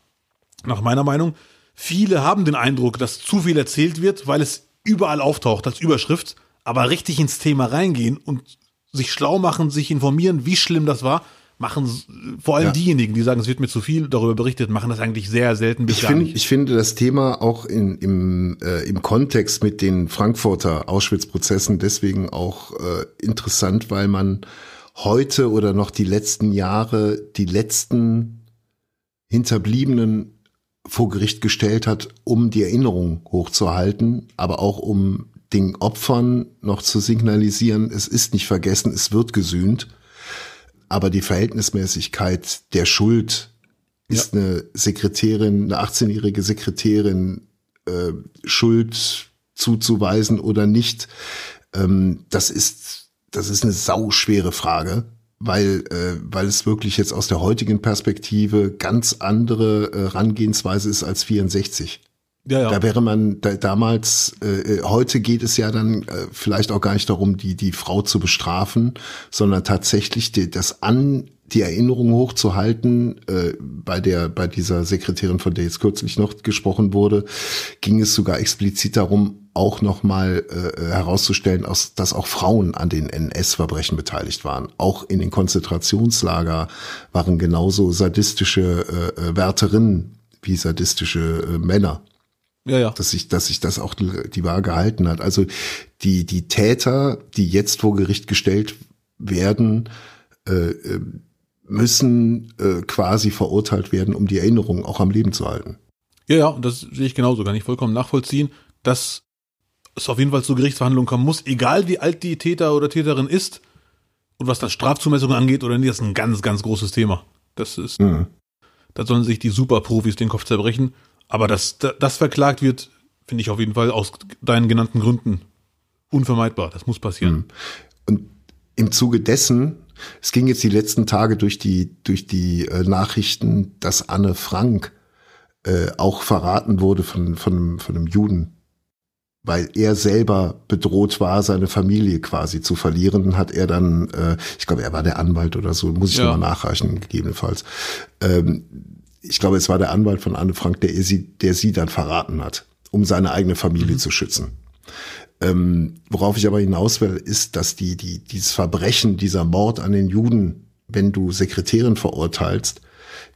Nach meiner Meinung, viele haben den Eindruck, dass zu viel erzählt wird, weil es überall auftaucht als Überschrift, aber richtig ins Thema reingehen und sich schlau machen, sich informieren, wie schlimm das war, machen vor allem Ja. diejenigen, die sagen, es wird mir zu viel darüber berichtet, machen das eigentlich sehr selten bis Ich, gar find, nicht. ich finde das Thema auch in, im, äh, im Kontext mit den Frankfurter Auschwitz-Prozessen deswegen auch äh, interessant, weil man heute oder noch die letzten Jahre die letzten Hinterbliebenen vor Gericht gestellt hat, um die Erinnerung hochzuhalten, aber auch um den Opfern noch zu signalisieren, es ist nicht vergessen, es wird gesühnt. Aber die Verhältnismäßigkeit der Schuld ist eine Sekretärin, eine 18-jährige Sekretärin äh, Schuld zuzuweisen oder nicht? Ähm, das ist das ist eine sauschwere Frage, weil äh, weil es wirklich jetzt aus der heutigen Perspektive ganz andere äh, Rangehensweise ist als 64. Ja, ja. Da wäre man da, damals, äh, heute geht es ja dann äh, vielleicht auch gar nicht darum, die, die Frau zu bestrafen, sondern tatsächlich die, das an die Erinnerung hochzuhalten. Äh, bei der, bei dieser Sekretärin, von der jetzt kürzlich noch gesprochen wurde, ging es sogar explizit darum, auch nochmal äh, herauszustellen, aus, dass auch Frauen an den NS-Verbrechen beteiligt waren. Auch in den Konzentrationslager waren genauso sadistische äh, äh, Wärterinnen wie sadistische äh, Männer ja, ja. dass sich, dass sich das auch die, die Waage gehalten hat. Also die, die Täter, die jetzt vor Gericht gestellt werden, äh, äh, müssen äh, quasi verurteilt werden, um die Erinnerung auch am Leben zu halten. Ja, ja, und das sehe ich genauso, kann ich vollkommen nachvollziehen, dass es auf jeden Fall zur Gerichtsverhandlung kommen muss, egal wie alt die Täter oder Täterin ist und was dann Strafzumessungen angeht oder nicht, das ist ein ganz, ganz großes Thema. Das ist, Mhm. da sollen sich die Superprofis den Kopf zerbrechen, aber dass da- das verklagt wird, finde ich auf jeden Fall aus deinen genannten Gründen unvermeidbar. Das muss passieren. Und im Zuge dessen, es ging jetzt die letzten Tage durch die, durch die äh, Nachrichten, dass Anne Frank äh, auch verraten wurde von, von, von einem Juden, weil er selber bedroht war, seine Familie quasi zu verlieren, hat er dann, äh, ich glaube, er war der Anwalt oder so, muss ich Ja. nochmal nachreichen, gegebenenfalls. Ähm, ich glaube, es war der Anwalt von Anne Frank, der sie, der sie dann verraten hat, um seine eigene Familie zu schützen. Ähm, worauf ich aber hinaus will, ist, dass die, die, dieses Verbrechen, dieser Mord an den Juden, wenn du Sekretärin verurteilst,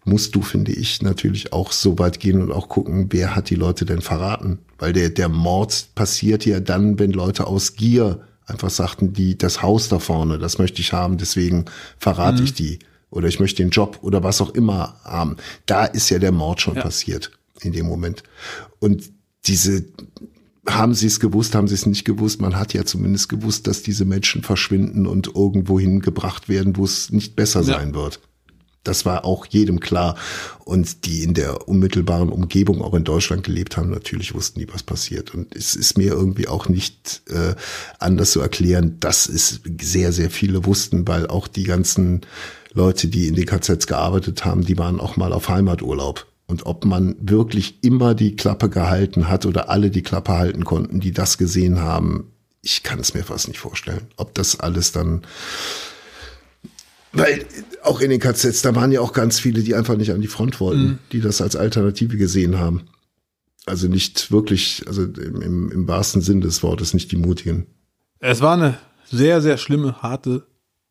musst du, finde ich, natürlich auch so weit gehen und auch gucken, wer hat die Leute denn verraten. Weil der, der Mord passiert ja dann, wenn Leute aus Gier einfach sagten, die, das Haus da vorne, das möchte ich haben, deswegen verrate mhm. ich die. Oder ich möchte den Job oder was auch immer haben. Da ist ja der Mord schon ja. passiert in dem Moment. Und diese, haben sie es gewusst, haben sie es nicht gewusst. Man hat ja zumindest gewusst, dass diese Menschen verschwinden und irgendwo hingebracht werden, wo es nicht besser ja. sein wird. Das war auch jedem klar. Und die in der unmittelbaren Umgebung auch in Deutschland gelebt haben, natürlich wussten die, was passiert. Und es ist mir irgendwie auch nicht äh, anders zu erklären, dass es sehr, sehr viele wussten, weil auch die ganzen Leute, die in den KZs gearbeitet haben, die waren auch mal auf Heimaturlaub. Und ob man wirklich immer die Klappe gehalten hat oder alle die Klappe halten konnten, die das gesehen haben, ich kann es mir fast nicht vorstellen. Ob das alles dann weil auch in den KZs, da waren ja auch ganz viele, die einfach nicht an die Front wollten, mhm. die das als Alternative gesehen haben. Also nicht wirklich, also im, im, im wahrsten Sinn des Wortes, nicht die Mutigen. Es war eine sehr, sehr schlimme, harte,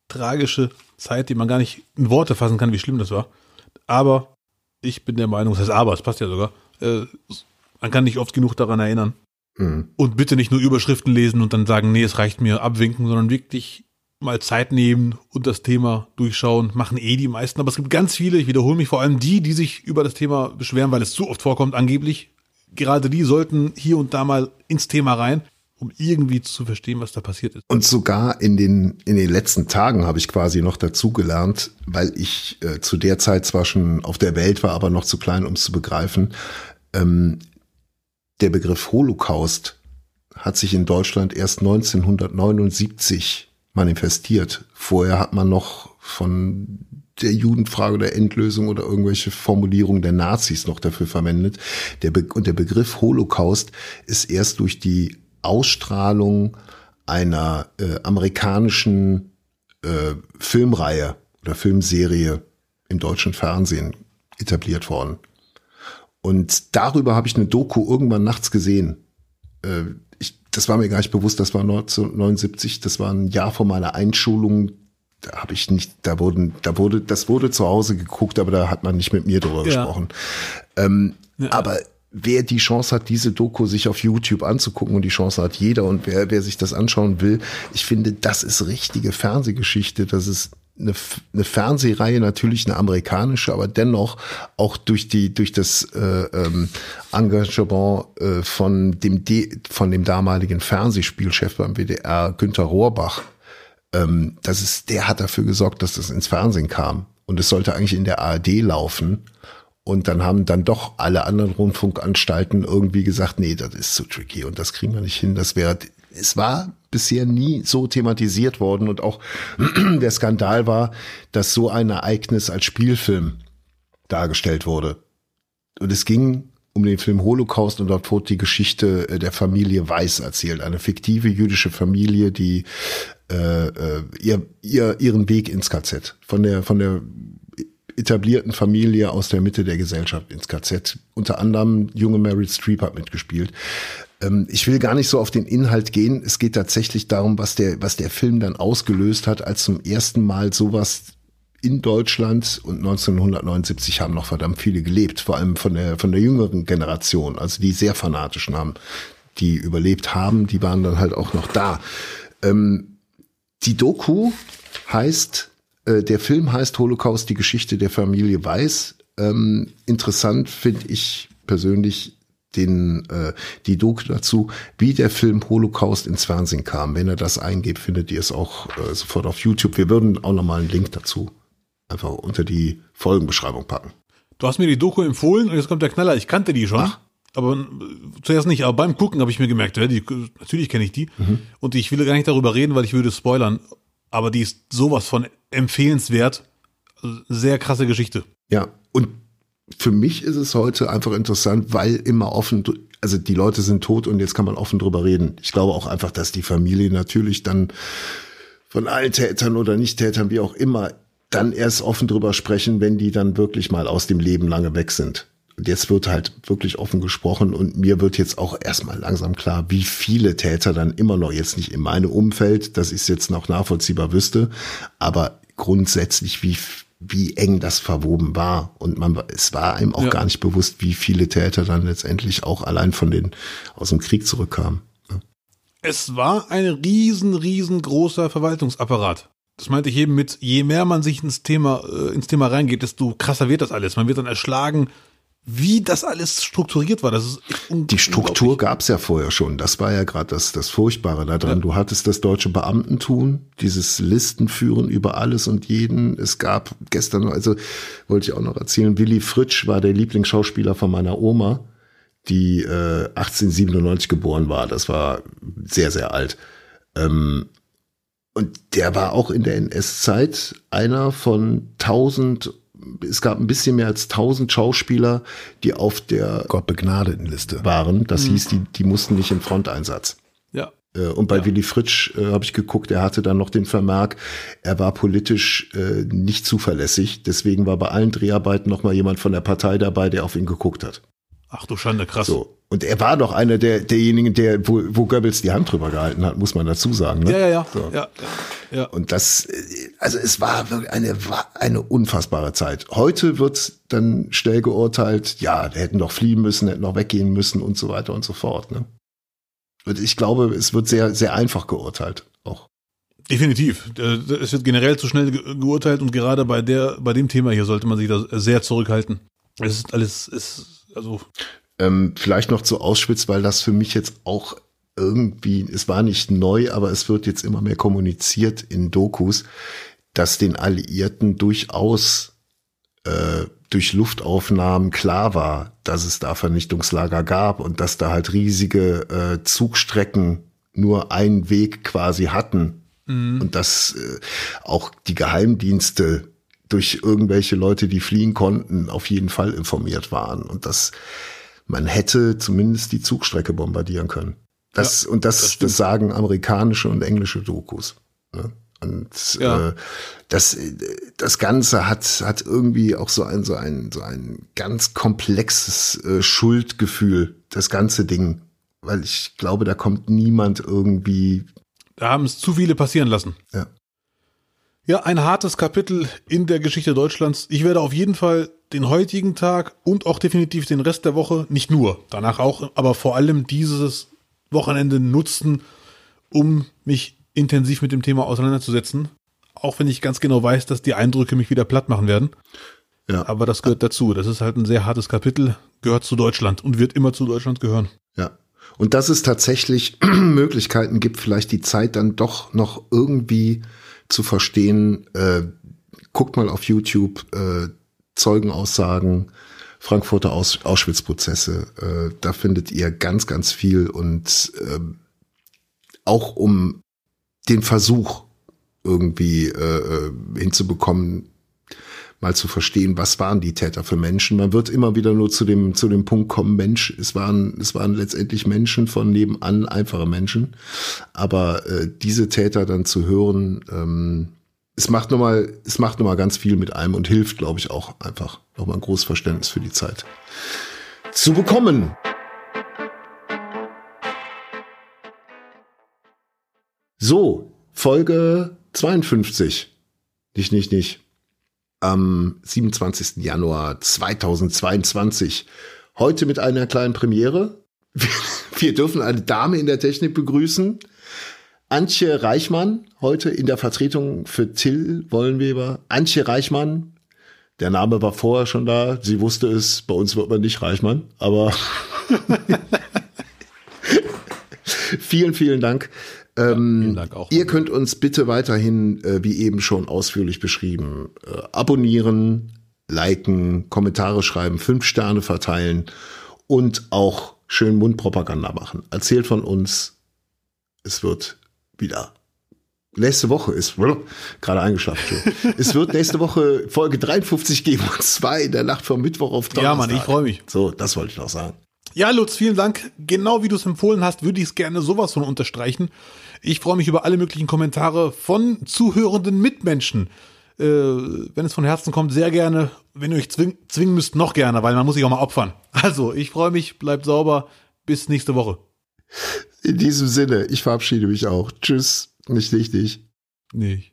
tragische Zeit, die man gar nicht in Worte fassen kann, wie schlimm das war. Aber ich bin der Meinung, das heißt aber, es passt ja sogar, äh, man kann nicht oft genug daran erinnern. Mhm. Und bitte nicht nur Überschriften lesen und dann sagen, nee, es reicht mir, abwinken, sondern wirklich mal Zeit nehmen und das Thema durchschauen, machen eh die meisten. Aber es gibt ganz viele, ich wiederhole mich, vor allem die, die sich über das Thema beschweren, weil es zu oft vorkommt, angeblich. Gerade die sollten hier und da mal ins Thema rein, um irgendwie zu verstehen, was da passiert ist. Und sogar in den, in den letzten Tagen habe ich quasi noch dazugelernt, weil ich äh, zu der Zeit zwar schon auf der Welt war, aber noch zu klein, um es zu begreifen. Ähm, der Begriff Holocaust hat sich in Deutschland erst 1979 manifestiert. Vorher hat man noch von der Judenfrage oder Endlösung oder irgendwelche Formulierungen der Nazis noch dafür verwendet. Der Be und der Begriff Holocaust ist erst durch die Ausstrahlung einer äh, amerikanischen äh, Filmreihe oder Filmserie im deutschen Fernsehen etabliert worden. Und darüber habe ich eine Doku irgendwann nachts gesehen. Äh, das war mir gar nicht bewusst, das war 1979, das war ein Jahr vor meiner Einschulung. Da habe ich nicht, da wurden, da wurde, das wurde zu Hause geguckt, aber da hat man nicht mit mir drüber ja. gesprochen. Ähm, ja. Aber wer die Chance hat, diese Doku sich auf YouTube anzugucken und die Chance hat jeder und wer, wer sich das anschauen will, ich finde, das ist richtige Fernsehgeschichte. Das ist eine, eine Fernsehreihe, natürlich eine amerikanische, aber dennoch auch durch die durch das äh, ähm, Engagement äh, von dem D, von dem damaligen Fernsehspielchef beim WDR Günter Rohrbach. Ähm, das ist, der hat dafür gesorgt, dass das ins Fernsehen kam und es sollte eigentlich in der ARD laufen. Und dann haben dann doch alle anderen Rundfunkanstalten irgendwie gesagt, nee, das ist zu tricky und das kriegen wir nicht hin. Das wäre, es war bisher nie so thematisiert worden und auch [clears throat] der Skandal war, dass so ein Ereignis als Spielfilm dargestellt wurde. Und es ging um den Film Holocaust und dort wurde die Geschichte äh, der Familie Weiß erzählt. Eine fiktive jüdische Familie, die äh, äh, ihr, ihr, ihren Weg ins KZ von der, von der etablierten Familie aus der Mitte der Gesellschaft ins KZ. Unter anderem junge Meryl Streep hat mitgespielt. Ähm, ich will gar nicht so auf den Inhalt gehen. Es geht tatsächlich darum, was der, was der Film dann ausgelöst hat, als zum ersten Mal sowas in Deutschland und 1979 haben noch verdammt viele gelebt, vor allem von der, von der jüngeren Generation, also die sehr fanatischen haben, die überlebt haben, die waren dann halt auch noch da. Ähm, die Doku heißt, äh, der Film heißt Holocaust, die Geschichte der Familie Weiß. Ähm, interessant finde ich persönlich den, äh, die Doku dazu, wie der Film Holocaust ins Fernsehen kam. Wenn ihr das eingebt, findet ihr es auch äh, sofort auf YouTube. Wir würden auch nochmal einen Link dazu einfach unter die Folgenbeschreibung packen. Du hast mir die Doku empfohlen und jetzt kommt der Knaller. Ich kannte die schon. Ach. Aber äh, zuerst nicht, aber beim Gucken habe ich mir gemerkt, die, natürlich kenne ich die. Mhm. Und ich will gar nicht darüber reden, weil ich würde spoilern. Aber die ist sowas von empfehlenswert. Sehr krasse Geschichte. Ja, und für mich ist es heute einfach interessant, weil immer offen, also die Leute sind tot und jetzt kann man offen drüber reden. Ich glaube auch einfach, dass die Familie natürlich dann von allen Tätern oder Nicht-Tätern, wie auch immer, dann erst offen drüber sprechen, wenn die dann wirklich mal aus dem Leben lange weg sind. Und jetzt wird halt wirklich offen gesprochen und mir wird jetzt auch erstmal langsam klar, wie viele Täter dann immer noch jetzt nicht in meinem Umfeld, das ist jetzt noch nachvollziehbar wüsste, aber grundsätzlich, wie wie eng das verwoben war. Und man, es war einem auch Ja. gar nicht bewusst, wie viele Täter dann letztendlich auch allein von den, aus dem Krieg zurückkamen. Es war ein riesen, riesengroßer Verwaltungsapparat. Das meinte ich eben mit, je mehr man sich ins Thema, äh, ins Thema reingeht, desto krasser wird das alles. Man wird dann erschlagen, wie das alles strukturiert war. Das ist Die Struktur gab es ja vorher schon. Das war ja gerade das, das Furchtbare daran. Ja. Du hattest das deutsche Beamtentum, dieses Listenführen über alles und jeden. Es gab gestern, also wollte ich auch noch erzählen, Willy Fritsch war der Lieblingsschauspieler von meiner Oma, die äh, 1897 geboren war. Das war sehr, sehr alt. Ähm, und der war auch in der NS-Zeit einer von tausend, es gab ein bisschen mehr als tausend Schauspieler, die auf der Gott begnadeten Liste. waren. Das hieß, die, die mussten nicht in Fronteinsatz. Ja. Äh, Und bei Willy Fritsch äh, habe ich geguckt, er hatte dann noch den Vermerk, er war politisch äh, nicht zuverlässig. Deswegen war bei allen Dreharbeiten noch mal jemand von der Partei dabei, der auf ihn geguckt hat. Ach du Schande, krass. So. Und er war doch einer der, derjenigen, der, wo, wo Goebbels die Hand drüber gehalten hat, muss man dazu sagen. Ne? Ja, ja, ja. So. ja, ja. Und das, also es war wirklich eine, eine unfassbare Zeit. Heute wird dann schnell geurteilt, ja, der hätten doch fliehen müssen, hätten noch weggehen müssen und so weiter und so fort. Ne? Und ich glaube, es wird sehr, sehr einfach geurteilt auch. Definitiv. Äh, Es wird generell zu schnell ge- geurteilt und gerade bei der, bei dem Thema hier sollte man sich da sehr zurückhalten. Es ist alles, es, also, Ähm, vielleicht noch zu Auschwitz, weil das für mich jetzt auch irgendwie, es war nicht neu, aber es wird jetzt immer mehr kommuniziert in Dokus, dass den Alliierten durchaus äh, durch Luftaufnahmen klar war, dass es da Vernichtungslager gab und dass da halt riesige äh, Zugstrecken nur einen Weg quasi hatten. Und dass äh, auch die Geheimdienste durch irgendwelche Leute, die fliehen konnten, auf jeden Fall informiert waren und dass man hätte zumindest die Zugstrecke bombardieren können. Das und das, das, sagen amerikanische und englische Dokus. Ne? Und Ja. äh, das, das Ganze hat, hat irgendwie auch so ein, so ein, so ein ganz komplexes äh, Schuldgefühl, das ganze Ding. Weil ich glaube, da kommt niemand irgendwie, da haben es zu viele passieren lassen. ja. Ja, ein hartes Kapitel in der Geschichte Deutschlands. Ich werde auf jeden Fall den heutigen Tag und auch definitiv den Rest der Woche, nicht nur, danach auch, aber vor allem dieses Wochenende nutzen, um mich intensiv mit dem Thema auseinanderzusetzen. Auch wenn ich ganz genau weiß, dass die Eindrücke mich wieder platt machen werden. Ja. Aber das gehört dazu. Das ist halt ein sehr hartes Kapitel, gehört zu Deutschland und wird immer zu Deutschland gehören. Ja. Und dass es tatsächlich [clears throat] Möglichkeiten gibt, vielleicht die Zeit dann doch noch irgendwie zu verstehen. Äh, guckt mal auf YouTube äh, Zeugenaussagen, Frankfurter Aus Auschwitz-Prozesse. Äh, da findet ihr ganz, ganz viel und ähm, auch um den Versuch irgendwie äh, äh, hinzubekommen, mal zu verstehen, was waren die Täter für Menschen. Man wird immer wieder nur zu dem, zu dem Punkt kommen, Mensch, es waren, es waren letztendlich Menschen von nebenan, einfache Menschen. Aber äh, diese Täter dann zu hören, ähm, es macht nochmal, es macht nochmal ganz viel mit einem und hilft, glaube ich, auch einfach nochmal ein großes Verständnis für die Zeit zu bekommen. So, Folge 52. Nicht, nicht, nicht am 27. Januar 2022. Heute mit einer kleinen Premiere. [laughs] Wir dürfen eine Dame in der Technik begrüßen. Antje Reichmann, heute in der Vertretung für Till Wollenweber. Antje Reichmann, der Name war vorher schon da. Sie wusste es, bei uns wird man nicht Reichmann, aber [laughs] vielen, vielen Dank. Ähm, Vielen Dank auch. Ihr könnt uns bitte weiterhin, äh, wie eben schon ausführlich beschrieben, äh, abonnieren, liken, Kommentare schreiben, fünf Sterne verteilen und auch schön Mundpropaganda machen. Erzählt von uns. Es wird wieder. Nächste Woche ist [laughs] gerade eingeschlafen. es wird nächste Woche Folge 53 geben und zwei in der Nacht vom Mittwoch auf Donnerstag. Ja, Mann, ich freue mich. So, das wollte ich noch sagen. Ja, Lutz, vielen Dank. Genau wie du es empfohlen hast, würde ich es gerne sowas von unterstreichen. Ich freue mich über alle möglichen Kommentare von zuhörenden Mitmenschen. Äh, wenn es von Herzen kommt, sehr gerne. Wenn ihr euch zwing zwingen müsst, noch gerne, weil man muss sich auch mal opfern. Also, ich freue mich, bleibt sauber. Bis nächste Woche. In diesem Sinne, ich verabschiede mich auch. Tschüss, nicht wichtig. Nee.